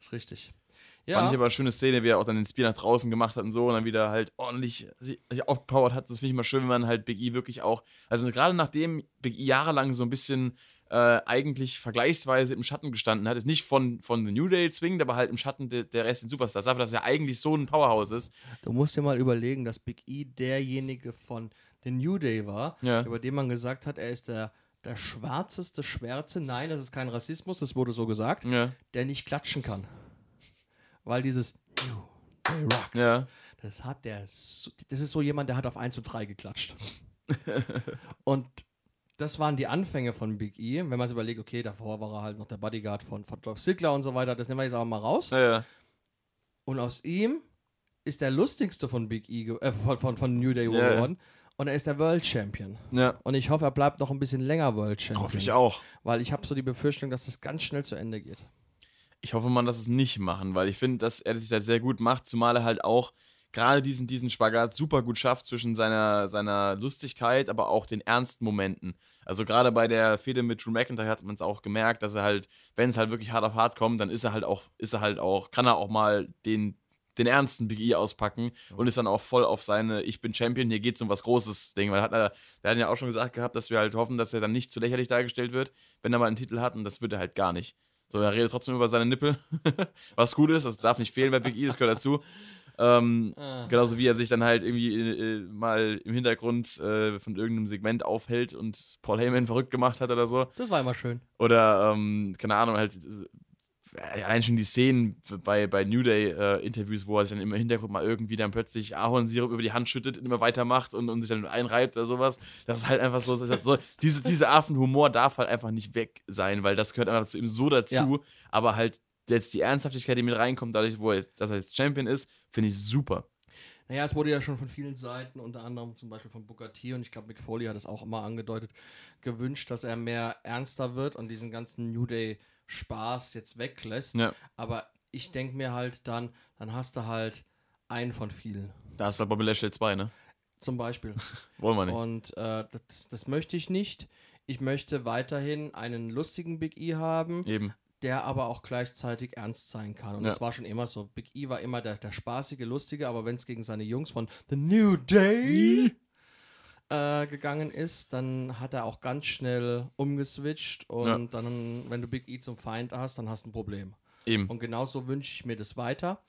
ist richtig. Fand ich Ja, aber eine schöne Szene, wie er auch dann den Spear nach draußen gemacht hat und so und dann wieder halt ordentlich sich, sich aufgepowert hat. Das finde ich immer schön, wenn man halt Big E wirklich auch, also gerade nachdem Big E jahrelang so ein bisschen äh, eigentlich vergleichsweise im Schatten gestanden hat, ist nicht von, von The New Day zwingend, aber halt im Schatten de, der Rest den Superstars, dafür, dass er eigentlich so ein Powerhouse ist. du musst dir mal überlegen, dass Big E derjenige von The New Day war, Ja. über den man gesagt hat, er ist der, der schwarzeste Schwärze. Nein, das ist kein Rassismus, das wurde so gesagt. Ja. der nicht klatschen kann. Weil dieses New Day Rocks, Ja. das hat der, das ist so jemand, der hat auf 1 und 3 geklatscht. *laughs* und das waren die Anfänge von Big E. Wenn man sich überlegt, okay, davor war er halt noch der Bodyguard von, von Dolph Ziggler und so weiter, das nehmen wir jetzt aber mal raus. Ja. Und aus ihm ist der lustigste von Big E, äh, von, von, von New Day ja. Und er ist der World Champion. ja. Und ich hoffe, er bleibt noch ein bisschen länger World Champion. Hoffe ich auch. Weil ich habe so die Befürchtung, dass das ganz schnell zu Ende geht. Ich hoffe mal, dass es nicht machen, weil ich finde, dass er das ja sehr gut macht, zumal er halt auch gerade diesen, diesen Spagat super gut schafft zwischen seiner, seiner Lustigkeit, aber auch den ernsten Momenten. Also gerade bei der Fehde mit Drew McIntyre hat man es auch gemerkt, dass er halt, wenn es halt wirklich hart auf hart kommt, dann ist er halt auch, ist er halt auch, kann er auch mal den, den ernsten Big E auspacken und ist dann auch voll auf seine Ich bin Champion, hier geht's um was Großes Ding. Weil hat er, wir hatten ja auch schon gesagt gehabt, dass wir halt hoffen, dass er dann nicht zu lächerlich dargestellt wird, wenn er mal einen Titel hat und das wird er halt gar nicht. So, er redet trotzdem über seine Nippel, *laughs* was gut ist, das darf nicht fehlen bei Big E, das gehört dazu. Ähm, genauso wie er sich dann halt irgendwie äh, mal im Hintergrund äh, von irgendeinem Segment aufhält und Paul Heyman verrückt gemacht hat oder so. Das war immer schön. Oder, ähm, keine Ahnung, halt allein schon die Szenen bei, bei New Day-Interviews, wo er sich dann im Hintergrund mal irgendwie dann plötzlich Ahornsirup über die Hand schüttet und immer weitermacht und, und sich dann einreibt oder sowas. Das ist halt einfach so, so diese, diese Art von Humor darf halt einfach nicht weg sein, weil das gehört einfach zu ihm so dazu, Ja. aber halt jetzt die Ernsthaftigkeit, die mit reinkommt, dadurch, wo er jetzt, dass er jetzt Champion ist, finde ich super. Naja, es wurde ja schon von vielen Seiten, unter anderem zum Beispiel von Booker T und ich glaube, Mick Foley hat es auch immer angedeutet, gewünscht, dass er mehr ernster wird und diesen ganzen New Day Spaß jetzt weglässt. Ja. Aber ich denke mir halt dann, dann hast du halt einen von vielen. Da ist halt Bobby Lashley 2, ne? Zum Beispiel. *laughs* Wollen wir nicht. Und äh, das, das möchte ich nicht. Ich möchte weiterhin einen lustigen Big E haben, Eben. der aber auch gleichzeitig ernst sein kann. Und Ja. das war schon immer so. Big E war immer der, der spaßige, lustige, aber wenn es gegen seine Jungs von The New Day äh, gegangen ist, dann hat er auch ganz schnell umgeswitcht und Ja. dann, wenn du Big E zum Feind hast, dann hast du ein Problem. Eben. Und genauso wünsche ich mir das weiter.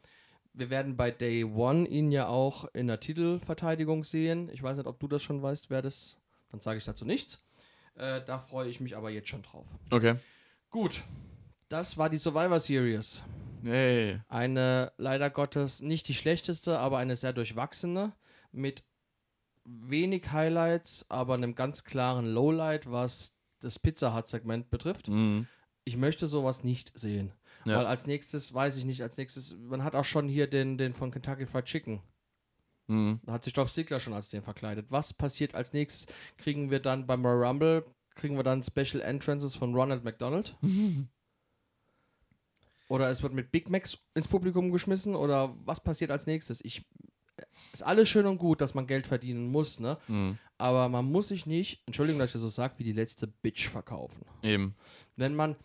Wir werden bei Day One ihn ja auch in der Titelverteidigung sehen. Ich weiß nicht, ob du das schon weißt, wer das. Dann sage ich dazu nichts. Äh, da freue ich mich aber jetzt schon drauf. Okay. Gut. Das war die Survivor Series. Hey. Eine leider Gottes nicht die schlechteste, aber eine sehr durchwachsene. Mit wenig Highlights, aber einem ganz klaren Lowlight, was das Pizza Hut-Segment betrifft. Mhm. Ich möchte sowas nicht sehen. Ja. Weil als nächstes, weiß ich nicht, als nächstes, man hat auch schon hier den, den von Kentucky Fried Chicken. Mhm. Da hat sich Dolph Ziggler schon als den verkleidet. Was passiert als nächstes? Kriegen wir dann beim Royal Rumble, kriegen wir dann Special Entrances von Ronald McDonald? *laughs* oder es wird mit Big Macs ins Publikum geschmissen? Oder was passiert als nächstes? Ich, ist alles schön und gut, dass man Geld verdienen muss, ne? Mhm. Aber man muss sich nicht, Entschuldigung, dass ich das so sage, wie die letzte Bitch verkaufen Eben. wenn man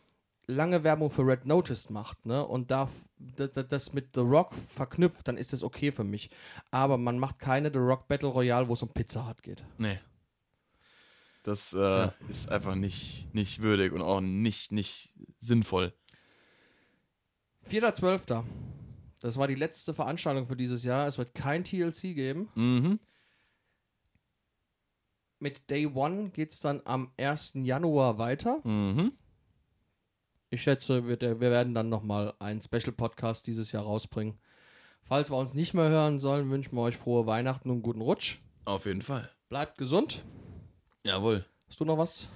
lange Werbung für Red Notice macht, ne, und darf das, mit The Rock verknüpft, dann ist das okay für mich. Aber man macht keine The Rock Battle Royale, wo es um Pizza Hut geht. Nee. Das äh, ist einfach nicht, nicht würdig und auch nicht, nicht sinnvoll. 4.12. Das war die letzte Veranstaltung für dieses Jahr. Es wird kein TLC geben. Mhm. Mit Day One geht es dann am 1. Januar weiter. Mhm. Ich schätze, wir, wir werden dann nochmal einen Special-Podcast dieses Jahr rausbringen. Falls wir uns nicht mehr hören sollen, wünschen wir euch frohe Weihnachten und einen guten Rutsch. Auf jeden Fall. Bleibt gesund. Jawohl. Hast du noch was?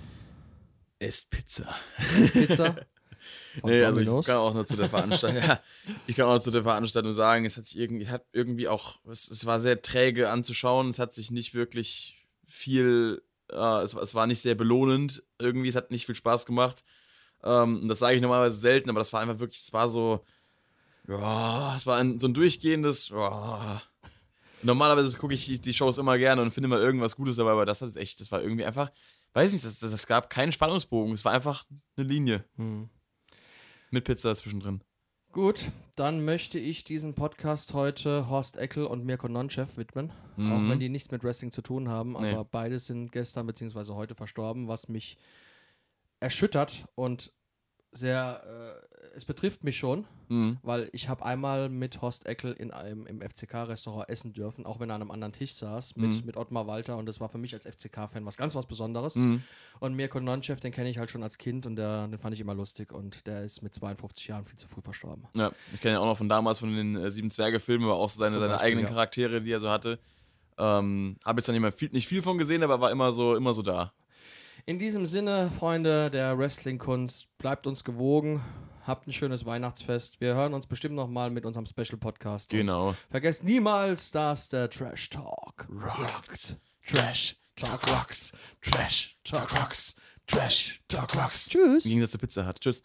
Esst Pizza. Pizza? *laughs* Nee, also ich kann auch noch zu der *laughs* Veranstaltung, ja, ich kann auch zu der Veranstaltung sagen, es hat sich irgendwie, hat irgendwie auch, es, es war sehr träge anzuschauen, es hat sich nicht wirklich viel, äh, es, es war nicht sehr belohnend, irgendwie, es hat nicht viel Spaß gemacht. Ähm, das sage ich normalerweise selten, aber das war einfach wirklich, es war so, ja, es war ein, so ein durchgehendes, ja. Normalerweise gucke ich die, die Shows immer gerne und finde mal irgendwas Gutes dabei, aber das ist echt, das war irgendwie einfach, weiß nicht, das, das, das gab keinen Spannungsbogen, es war einfach eine Linie Hm. Mit Pizza zwischendrin. Gut, dann möchte ich diesen Podcast heute Horst Eckel und Mirko Nonchev widmen. Mhm. Auch wenn die nichts mit Wrestling zu tun haben, Nee. aber beide sind gestern bzw. heute verstorben, was mich erschüttert und sehr, äh, es betrifft mich schon, Mhm. weil ich habe einmal mit Horst Eckel in einem im FCK-Restaurant essen dürfen, auch wenn er an einem anderen Tisch saß, mit, Mhm. mit Ottmar Walter und das war für mich als FCK-Fan was ganz was Besonderes. Mhm. Und Mirko Nonchev, den kenne ich halt schon als Kind und der, den fand ich immer lustig und der ist mit 52 Jahren viel zu früh verstorben. Ja, ich kenne ja auch noch von damals von den äh, Sieben Zwerge-Filmen, aber auch seine, Zum seine Beispiel, eigenen ja. Charaktere, die er so hatte. Ähm, Habe jetzt noch nicht, mal viel, nicht viel von gesehen, aber war immer so, immer so da. In diesem Sinne, Freunde der Wrestling-Kunst, bleibt uns gewogen. Habt ein schönes Weihnachtsfest. Wir hören uns bestimmt nochmal mit unserem Special-Podcast. Genau. Vergesst niemals, dass der Trash Talk Rockt. Trash. Talk rocks. Trash. Talk rocks. Trash. Talk rocks. Tschüss. Im Gegensatz zur Pizza hat. Tschüss.